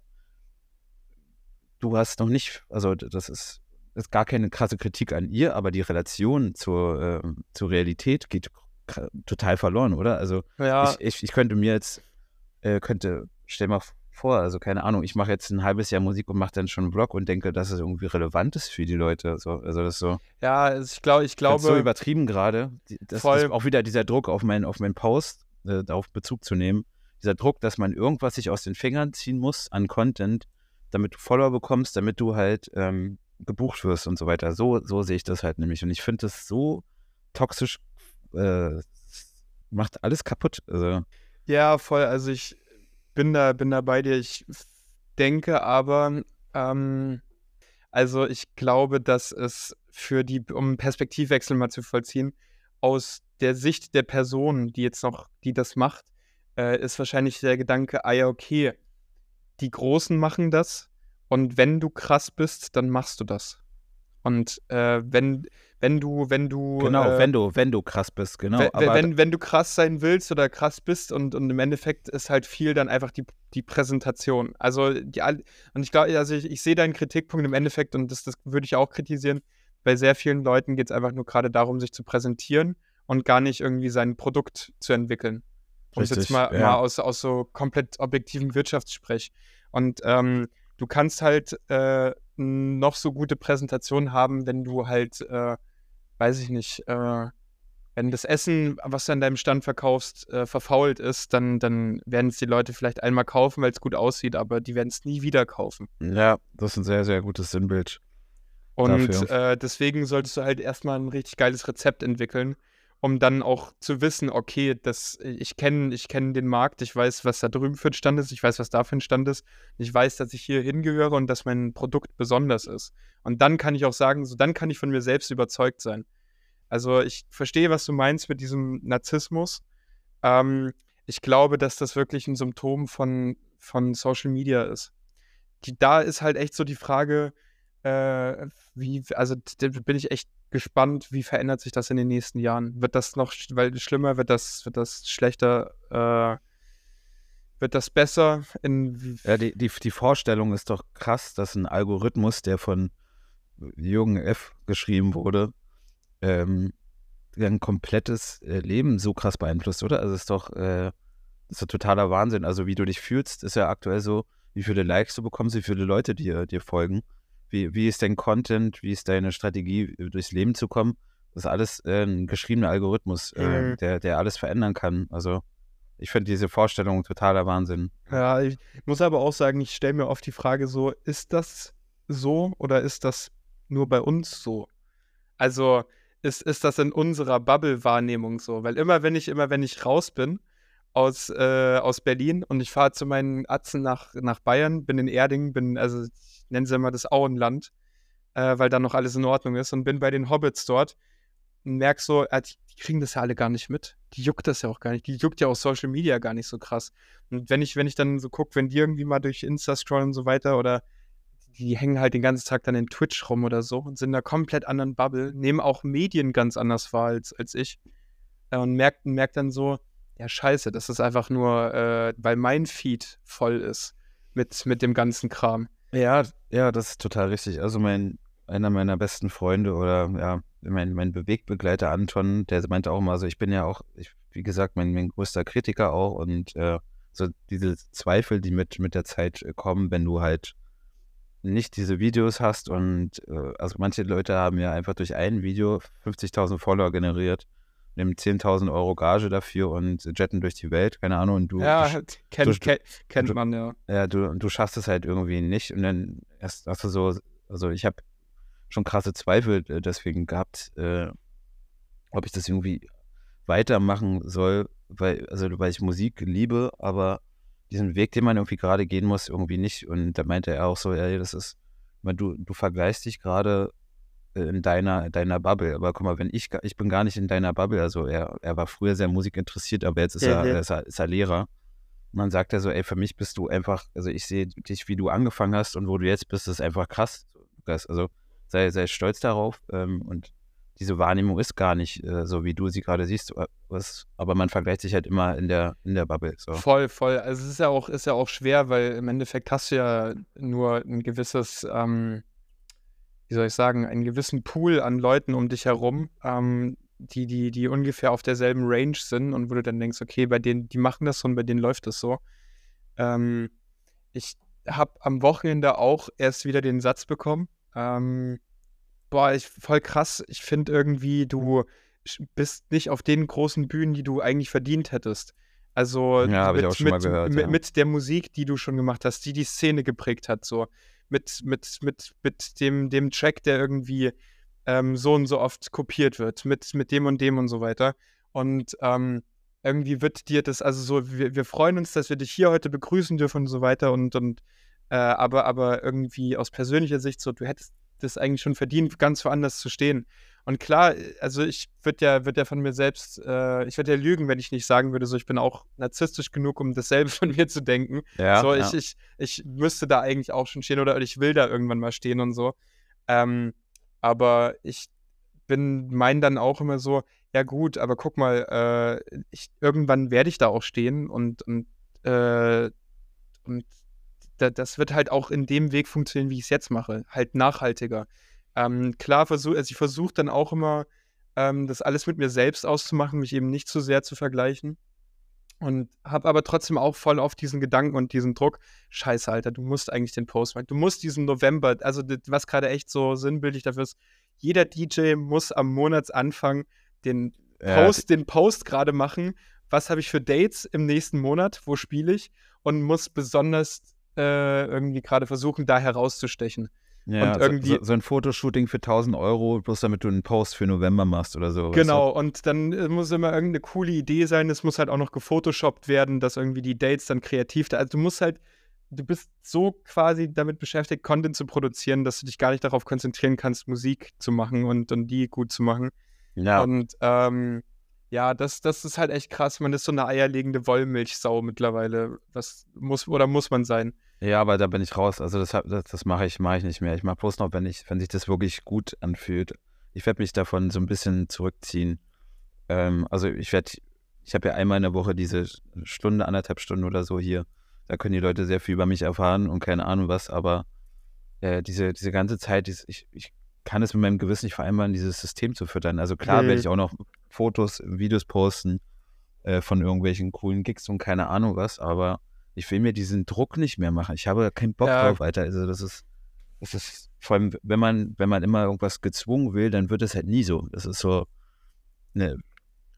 du hast noch nicht, also das ist, ist gar keine krasse Kritik an ihr, aber die Relation zur, äh, zur Realität geht total verloren, oder? Also Ja, ich, ich, ich könnte mir jetzt, äh, könnte, stell mal vor, also keine Ahnung, ich mache jetzt ein halbes Jahr Musik und mache dann schon einen Blog und denke, dass es irgendwie relevant ist für die Leute. So, also das ist so, ja, ich, glaub, ich ist so glaube, übertrieben gerade. Das, Voll. das auch wieder dieser Druck auf meinen auf meinen Post, äh, darauf Bezug zu nehmen. Dieser Druck, dass man irgendwas sich aus den Fingern ziehen muss an Content, damit du Follower bekommst, damit du halt ähm, gebucht wirst und so weiter. So, so sehe ich das halt nämlich. Und ich finde das so toxisch, äh, macht alles kaputt. Also, ja, voll. Also ich bin da, bin da bei dir. Ich denke aber, ähm, also ich glaube, dass es für die, um einen Perspektivwechsel mal zu vollziehen, aus der Sicht der Person, die jetzt noch, die das macht, äh, ist wahrscheinlich der Gedanke, ah ja, okay, die Großen machen das und wenn du krass bist, dann machst du das. Und äh, wenn, wenn du, wenn du genau, äh, wenn du, wenn du krass bist, genau. wenn, aber wenn, wenn du krass sein willst oder krass bist und, und im Endeffekt ist halt viel dann einfach die, die Präsentation. Also die und ich glaube, also ich, ich sehe deinen Kritikpunkt im Endeffekt und das, das würde ich auch kritisieren. Bei sehr vielen Leuten geht es einfach nur gerade darum, sich zu präsentieren und gar nicht irgendwie sein Produkt zu entwickeln. Um es jetzt Richtig, mal, ja. mal aus, aus so komplett objektiven Wirtschaftssprech. Und ähm, du kannst halt äh, noch so gute Präsentationen haben, wenn du halt, äh, weiß ich nicht, äh, wenn das Essen, was du an deinem Stand verkaufst, äh, verfault ist, dann, dann werden es die Leute vielleicht einmal kaufen, weil es gut aussieht, aber die werden es nie wieder kaufen. ja, das ist ein sehr, sehr gutes Sinnbild. Und äh, deswegen solltest du halt erstmal ein richtig geiles Rezept entwickeln, um dann auch zu wissen, okay, das, ich kenne ich kenn den Markt, ich weiß, was da drüben für ein Stand ist, ich weiß, was da für ein Stand ist, ich weiß, dass ich hier hingehöre und dass mein Produkt besonders ist. Und dann kann ich auch sagen, so dann kann ich von mir selbst überzeugt sein. Also ich verstehe, was du meinst mit diesem Narzissmus. Ähm, ich glaube, dass das wirklich ein Symptom von, von Social Media ist. Die, da ist halt echt so die Frage, äh, wie, also da bin ich echt gespannt, wie verändert sich das in den nächsten Jahren? Wird das noch schlimmer, wird das, wird das schlechter, äh, wird das besser? In, Ja, die, die, die Vorstellung ist doch krass, dass ein Algorithmus, der von Jürgen F. geschrieben wurde, ähm, dein komplettes äh, Leben so krass beeinflusst, oder? Also es ist doch, äh, ist doch totaler Wahnsinn. Also wie du dich fühlst, ist ja aktuell so, wie viele Likes du bekommst, wie viele Leute dir, dir folgen. Wie, wie ist dein Content, wie ist deine Strategie, durchs Leben zu kommen? Das ist alles äh, ein geschriebener Algorithmus, äh, Mhm. der, der alles verändern kann. Also ich finde diese Vorstellung totaler Wahnsinn. Ja, ich muss aber auch sagen, ich stelle mir oft die Frage so, ist das so oder ist das nur bei uns so? Also ist, ist das in unserer Bubble-Wahrnehmung so? Weil immer, wenn ich, immer wenn ich raus bin aus, äh, aus Berlin und ich fahre zu meinen Atzen nach, nach Bayern, bin in Erding, bin, also ich nenne sie immer das Auenland, äh, weil da noch alles in Ordnung ist und bin bei den Hobbits dort und merk so, äh, die, die kriegen das ja alle gar nicht mit. Die juckt das ja auch gar nicht. Die juckt ja auch Social Media gar nicht so krass. Und wenn ich, wenn ich dann so gucke, wenn die irgendwie mal durch Insta scrollen und so weiter oder die hängen halt den ganzen Tag dann in Twitch rum oder so und sind in einer komplett anderen Bubble, nehmen auch Medien ganz anders wahr als, als ich äh, und merkt, merkt dann so, ja scheiße, das ist einfach nur, äh, weil mein Feed voll ist mit, mit dem ganzen Kram. Ja, ja, das ist total richtig. Also mein, einer meiner besten Freunde oder ja, mein, mein Bewegbegleiter Anton, der meinte auch immer so, ich bin ja auch, ich, wie gesagt, mein, mein größter Kritiker auch und äh, so diese Zweifel, die mit, mit der Zeit äh, kommen, wenn du halt nicht diese Videos hast und äh, also manche Leute haben ja einfach durch ein Video 50.000 Follower generiert, nehmen 10.000 Euro Gage dafür und jetten durch die Welt, keine Ahnung, und du, ja, du kennt, du- kennt, kennt man ja. ja, du, du schaffst es halt irgendwie nicht und dann erst hast du so, also ich habe schon krasse Zweifel äh, deswegen gehabt, äh, ob ich das irgendwie weitermachen soll, weil, also weil ich Musik liebe, aber diesen Weg, den man irgendwie gerade gehen muss, irgendwie nicht. Und da meinte er auch so, ja, das ist, du, du vergleichst dich gerade in deiner, deiner Bubble. Aber guck mal, wenn ich, ich bin gar nicht in deiner Bubble, also er, er war früher sehr musikinteressiert, aber jetzt ist, er, Mhm. ist, er, ist er Lehrer. Und dann sagt er so, ey, für mich bist du einfach, also ich sehe dich, wie du angefangen hast und wo du jetzt bist, ist einfach krass. Lukas. Also sei, sei stolz darauf. Ähm, und diese Wahrnehmung ist gar nicht äh, so, wie du sie gerade siehst. äh, Was, aber man vergleicht sich halt immer in der, in der Bubble. So. Voll, voll. Also es ist ja auch, ist ja auch schwer, weil im Endeffekt hast du ja nur ein gewisses, ähm, wie soll ich sagen, einen gewissen Pool an Leuten um dich herum, ähm, die, die, die ungefähr auf derselben Range sind und wo du dann denkst, okay, bei denen, die machen das so und bei denen läuft das so. Ähm, ich habe am Wochenende auch erst wieder den Satz bekommen. Ähm, boah, ich, voll krass. Ich finde irgendwie, du bist nicht auf den großen Bühnen, die du eigentlich verdient hättest. Also Ja, mit, mit, gehört, ja. mit der Musik, die du schon gemacht hast, die die Szene geprägt hat, so mit, mit, mit, mit dem, dem Track, der irgendwie ähm, so und so oft kopiert wird, mit, mit dem und dem und so weiter. Und ähm, irgendwie wird dir das, also so, wir, wir freuen uns, dass wir dich hier heute begrüßen dürfen und so weiter und, und äh, aber, aber irgendwie aus persönlicher Sicht so, du hättest das eigentlich schon verdient, ganz woanders zu stehen. Und klar, also ich würde ja, würd ja von mir selbst, äh, ich würde ja lügen, wenn ich nicht sagen würde, so ich bin auch narzisstisch genug, um dasselbe von mir zu denken. Ja, so, ja. ich, ich, ich müsste da eigentlich auch schon stehen oder ich will da irgendwann mal stehen und so. Ähm, aber ich bin, mein dann auch immer so, ja gut, aber guck mal, äh, ich, irgendwann werde ich da auch stehen und, und, äh, und da, das wird halt auch in dem Weg funktionieren, wie ich es jetzt mache, halt nachhaltiger. Ähm, klar, versuch, also ich versuche dann auch immer, ähm, das alles mit mir selbst auszumachen, mich eben nicht zu sehr zu vergleichen. Und habe aber trotzdem auch voll auf diesen Gedanken und diesen Druck, scheiße, Alter, du musst eigentlich den Post machen. Du musst diesen November, also was gerade echt so sinnbildlich dafür ist, jeder DJ muss am Monatsanfang den Ja, Post, den Post gerade machen. Was habe ich für Dates im nächsten Monat? Wo spiele ich? Und muss besonders äh, irgendwie gerade versuchen, da herauszustechen. Ja, Und so- irgendwie- so, so ein Fotoshooting für 1000 Euro, bloß damit du einen Post für November machst oder so. weißt du? Genau, und dann äh, muss immer irgendeine coole Idee sein. Es muss halt auch noch gefotoshoppt werden, dass irgendwie die Dates dann kreativ da. Also du musst halt, du bist so quasi damit beschäftigt, Content zu produzieren, dass du dich gar nicht darauf konzentrieren kannst, Musik zu machen und, und die gut zu machen. Ja, Und ähm, ja, das, das ist halt echt krass. Man ist so eine eierlegende Wollmilchsau mittlerweile. Was muss oder muss man sein? Ja, aber da bin ich raus. Also das, das, das mache ich, mache ich nicht mehr. Ich mache bloß noch, wenn ich, wenn sich das wirklich gut anfühlt. Ich werde mich davon so ein bisschen zurückziehen. Ähm, also ich werde, ich habe ja einmal in der Woche diese Stunde, anderthalb Stunden oder so hier. Da können die Leute sehr viel über mich erfahren und keine Ahnung was, aber äh, diese, diese ganze Zeit, dies- ich, ich kann es mit meinem Gewissen nicht vereinbaren, dieses System zu füttern. Also klar Mhm. werde ich auch noch Fotos, Videos posten äh, von irgendwelchen coolen Gigs und keine Ahnung was, aber ich will mir diesen Druck nicht mehr machen. Ich habe keinen Bock Ja. drauf, Alter. Also das ist, das ist, vor allem, wenn man, wenn man immer irgendwas gezwungen will, dann wird es halt nie so. Das ist so, ne,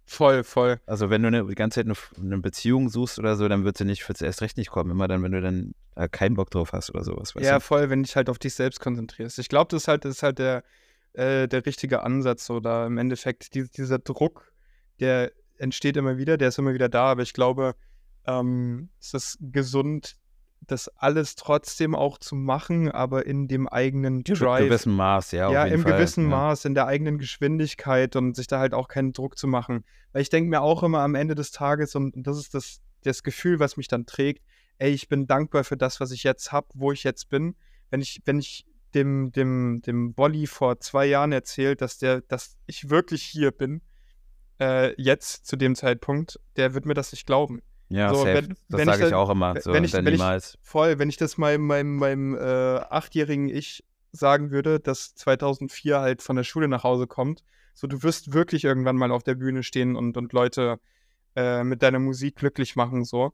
Voll, voll. also wenn du eine, die ganze Zeit eine, eine Beziehung suchst oder so, dann wird sie nicht, wird sie erst recht nicht kommen. Immer dann, wenn du dann äh, keinen Bock drauf hast oder sowas, Ja, du? voll, wenn du dich halt auf dich selbst konzentrierst. Ich glaube, das ist halt, das ist halt der, äh, der richtige Ansatz. Oder im Endeffekt, die, dieser Druck, der entsteht immer wieder, der ist immer wieder da, aber ich glaube, ähm, es ist gesund, das alles trotzdem auch zu machen, aber in dem eigenen Im Drive. gewissen Maß, ja. ja, im Fall, gewissen ja. Maß, in der eigenen Geschwindigkeit und sich da halt auch keinen Druck zu machen. Weil ich denke mir auch immer am Ende des Tages, und das ist das, das Gefühl, was mich dann trägt, ey, ich bin dankbar für das, was ich jetzt habe, wo ich jetzt bin. Wenn ich, wenn ich dem, dem, dem Wolli vor zwei Jahren erzählt, dass der, dass ich wirklich hier bin, äh, jetzt zu dem Zeitpunkt, der wird mir das nicht glauben. Ja, So, wenn- das wenn ich sage ich auch immer. So, wenn ich- wenn ich-. Voll, wenn ich das meinem, meinem, meinem äh, achtjährigen Ich sagen würde, dass 2004 halt von der Schule nach Hause kommt, so du wirst wirklich irgendwann mal auf der Bühne stehen und, und Leute äh, mit deiner Musik glücklich machen, so.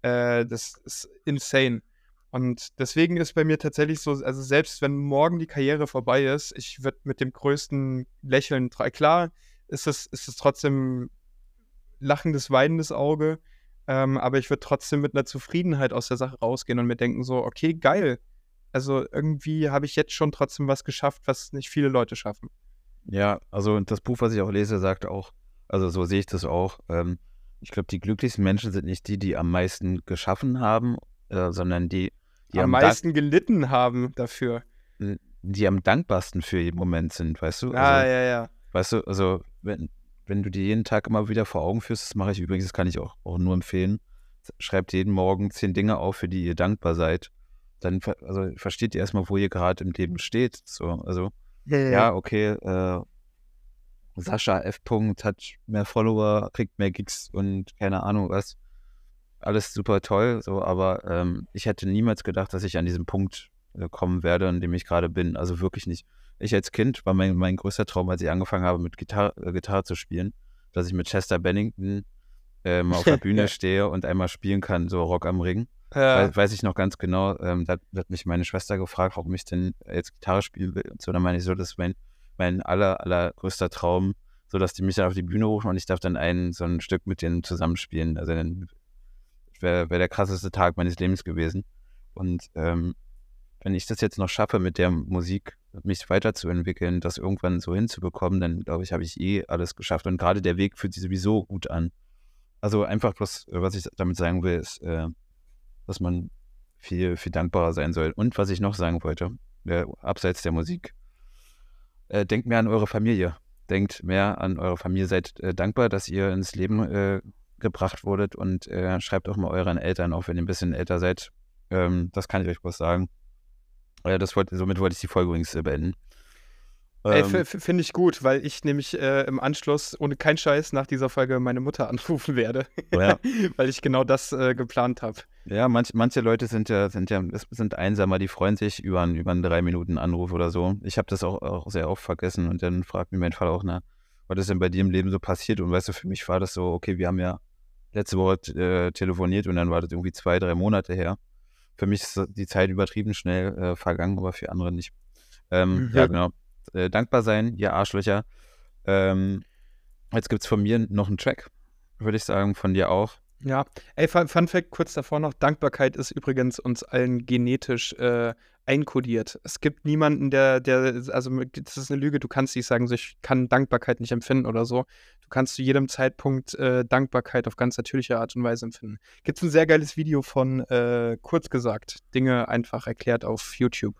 Äh, das ist insane. Und deswegen ist bei mir tatsächlich so, also selbst wenn morgen die Karriere vorbei ist, ich würde mit dem größten Lächeln, klar ist es, ist es trotzdem lachendes, weinendes Auge, ähm, aber ich würde trotzdem mit einer Zufriedenheit aus der Sache rausgehen und mir denken so, okay, geil. Also irgendwie habe ich jetzt schon trotzdem was geschafft, was nicht viele Leute schaffen. Ja, also das Buch, was ich auch lese, sagt auch, Also so sehe ich das auch. Ähm, ich glaube, die glücklichsten Menschen sind nicht die, die am meisten geschaffen haben, äh, sondern die, die am meisten gelitten haben dafür. die am dankbarsten für jeden Moment sind, weißt du? Ah, also, ja, ja. Weißt du, also wenn, wenn du dir jeden Tag immer wieder vor Augen führst, das mache ich übrigens, das kann ich auch, auch nur empfehlen, schreibt jeden Morgen zehn Dinge auf, für die ihr dankbar seid. Dann also versteht ihr erstmal, wo ihr gerade im Leben steht. So, also Ja, ja, okay, äh, Sascha F. Punkt hat mehr Follower, kriegt mehr Gigs und keine Ahnung was. Alles super toll, so, aber ähm, ich hätte niemals gedacht, dass ich an diesem Punkt äh, kommen werde, an dem ich gerade bin. Also wirklich nicht. Ich als Kind war mein, mein größter Traum, als ich angefangen habe, mit Gitarre, äh, Gitarre zu spielen, dass ich mit Chester Bennington ähm, auf der Bühne Ja. stehe und einmal spielen kann, so Rock am Ring. Ja. Wei- weiß ich noch ganz genau. Ähm, da hat mich meine Schwester gefragt, warum ich denn jetzt Gitarre spielen will. Und so, dann meine ich so, das ist mein, mein aller, allergrößter Traum, so dass die mich dann auf die Bühne rufen und ich darf dann ein, so ein Stück mit denen zusammenspielen. Also dann wäre wär der krasseste Tag meines Lebens gewesen. Und ähm, wenn ich das jetzt noch schaffe, mit der Musik mich weiterzuentwickeln, das irgendwann so hinzubekommen, dann glaube ich, habe ich eh alles geschafft. Und gerade der Weg fühlt sich sowieso gut an. Also einfach bloß, was ich damit sagen will, ist, äh, dass man viel, viel dankbarer sein soll. Und was ich noch sagen wollte, äh, abseits der Musik, äh, denkt mehr an eure Familie. Denkt mehr an eure Familie. Seid äh, dankbar, dass ihr ins Leben äh, gebracht wurdet und äh, schreibt auch mal euren Eltern, auch wenn ihr ein bisschen älter seid. Ähm, das kann ich euch bloß sagen. Äh, das wollt, somit wollte ich die Folge übrigens äh, beenden. Ähm, finde ich gut, weil ich nämlich äh, im Anschluss ohne keinen Scheiß nach dieser Folge meine Mutter anrufen werde. Ja. weil ich genau das äh, geplant habe. Ja, manch, manche Leute sind ja, sind ja sind einsamer, die freuen sich über einen, über einen drei Minuten Anruf oder so. Ich habe das auch, auch sehr oft vergessen und dann fragt mich mein Vater auch, na, was ist denn bei dir im Leben so passiert? Und weißt du, für mich war das so, okay, wir haben ja letzte Woche äh, telefoniert und dann war das irgendwie zwei, drei Monate her. Für mich ist die Zeit übertrieben schnell äh, vergangen, aber für andere nicht. Ähm, Mhm. Ja, genau. Äh, dankbar sein, ihr Arschlöcher. Ähm, jetzt gibt es von mir noch einen Track, würde ich sagen, von dir auch. Ja, ey, Fun, Fun Fact kurz davor noch: Dankbarkeit ist übrigens uns allen genetisch äh, einkodiert. Es gibt niemanden, der, der, also das ist eine Lüge, du kannst nicht sagen, so, ich kann Dankbarkeit nicht empfinden oder so. Du kannst zu jedem Zeitpunkt äh, Dankbarkeit auf ganz natürliche Art und Weise empfinden. Gibt es ein sehr geiles Video von, äh, kurz gesagt, Dinge einfach erklärt auf YouTube.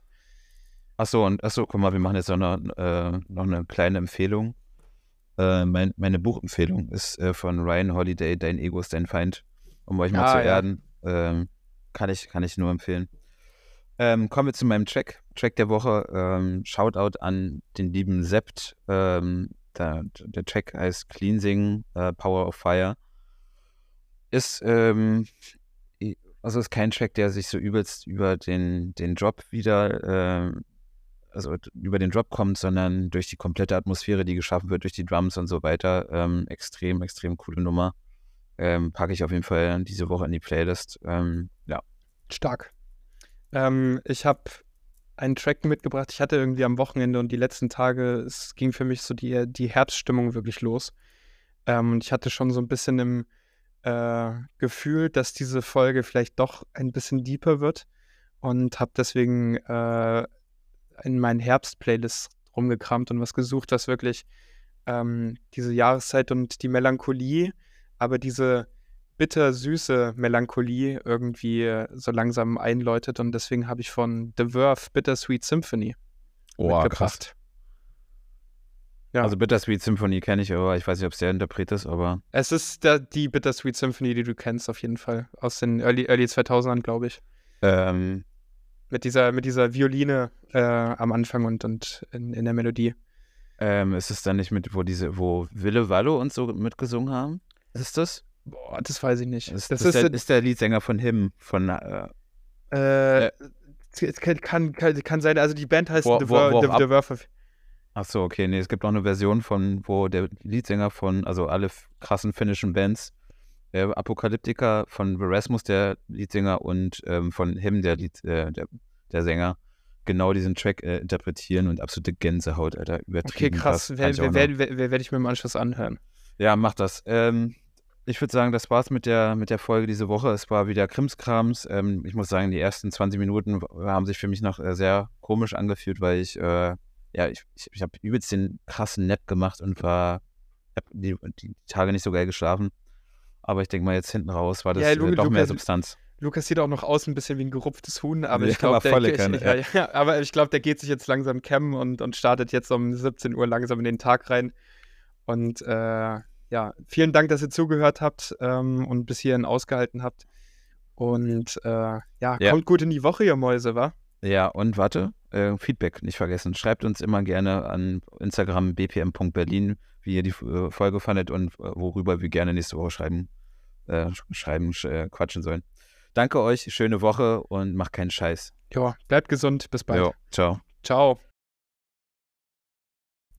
Achso, und achso, guck mal, wir machen jetzt noch eine, äh, noch eine kleine Empfehlung. Äh, mein, meine Buchempfehlung ist äh, von Ryan Holiday, Dein Ego ist dein Feind, um euch mal Ah, zu ja. erden. Ähm, kann, ich, kann ich nur empfehlen. Ähm, kommen wir zu meinem Track. Track der Woche. Ähm, Shoutout an den lieben Sept. Ähm, der, der Track heißt Cleansing, äh, Power of Fire. Ist, ähm, also ist kein Track, der sich so übelst über den, den Job wieder, ähm, also über den Drop kommt, sondern durch die komplette Atmosphäre, die geschaffen wird, durch die Drums und so weiter. Ähm, extrem, extrem coole Nummer. Ähm, packe ich auf jeden Fall diese Woche in die Playlist. Ähm, ja. Stark. Ähm, ich habe einen Track mitgebracht. Ich hatte irgendwie am Wochenende und die letzten Tage, es ging für mich so die, die Herbststimmung wirklich los. Ähm, und ich hatte schon so ein bisschen im äh, Gefühl, dass diese Folge vielleicht doch ein bisschen deeper wird. Und habe deswegen äh, in meinen Herbst-Playlists rumgekramt und was gesucht, was wirklich ähm, diese Jahreszeit und die Melancholie, aber diese bittersüße Melancholie irgendwie äh, so langsam einläutet. Und deswegen habe ich von The Verve Bittersweet Symphony mitgebracht. Ja. Also Bittersweet Symphony kenne ich, aber ich weiß nicht, ob es der Interpret ist, aber Es ist der, die Bittersweet Symphony, die du kennst, auf jeden Fall. Aus den Early, Early 2000ern, glaube ich. ähm, Mit dieser, mit dieser Violine äh, am Anfang und, und in, in der Melodie. ähm, ist es dann nicht mit, wo diese, wo Wille Wallo und so mitgesungen haben? Ist das? Boah, das weiß ich nicht. Ist, das das ist, ist, der, ist der Leadsänger von Him, von äh, äh, es kann, kann, kann, sein, also die Band heißt Wo- The, wo- The, The. Ach so, okay, nee, es gibt auch eine Version von, wo der Leadsänger von, also alle krassen finnischen Bands, äh, Apokalyptika von Verasmus, der Leadsänger, und ähm, von Him, der, Lied, äh, der, der Sänger, genau diesen Track äh, interpretieren und absolute Gänsehaut, Alter, Okay, übertrieben krass. Kann Wer, ich auch wer, noch. wer, wer, wer werde ich mir im Anschluss anhören? Ja, mach das. Ähm, ich würde sagen, das war's mit der, mit der Folge diese Woche. Es war wieder Krimskrams. Ähm, ich muss sagen, die ersten 20 Minuten haben sich für mich noch äh, sehr komisch angefühlt, weil ich, äh, ja, ich, ich, ich habe übelst den krassen Nap gemacht und war die, die Tage nicht so geil geschlafen. Aber ich denke mal, jetzt hinten raus war das Ja, äh, Lu- doch mehr Lukas- Substanz. Lukas sieht auch noch aus ein bisschen wie ein gerupftes Huhn, aber ich glaube, der, ich, Kanne, ja, ja, aber ich glaub, der geht sich jetzt langsam cammen und, und startet jetzt um 17 Uhr langsam in den Tag rein. Und äh, ja, vielen Dank, dass ihr zugehört habt ähm, und bis hierhin ausgehalten habt. Und äh, ja, Ja. kommt gut in die Woche, ihr Mäuse, wa? Ja, und warte, äh, Feedback nicht vergessen. Schreibt uns immer gerne an Instagram bpm.berlin, wie ihr die äh, Folge fandet und äh, worüber wir gerne nächste Woche schreiben, äh, sch- schreiben, sch- äh, quatschen sollen. Danke euch, schöne Woche und macht keinen Scheiß. Ja, bleibt gesund, bis bald. Jo, ciao. Ciao.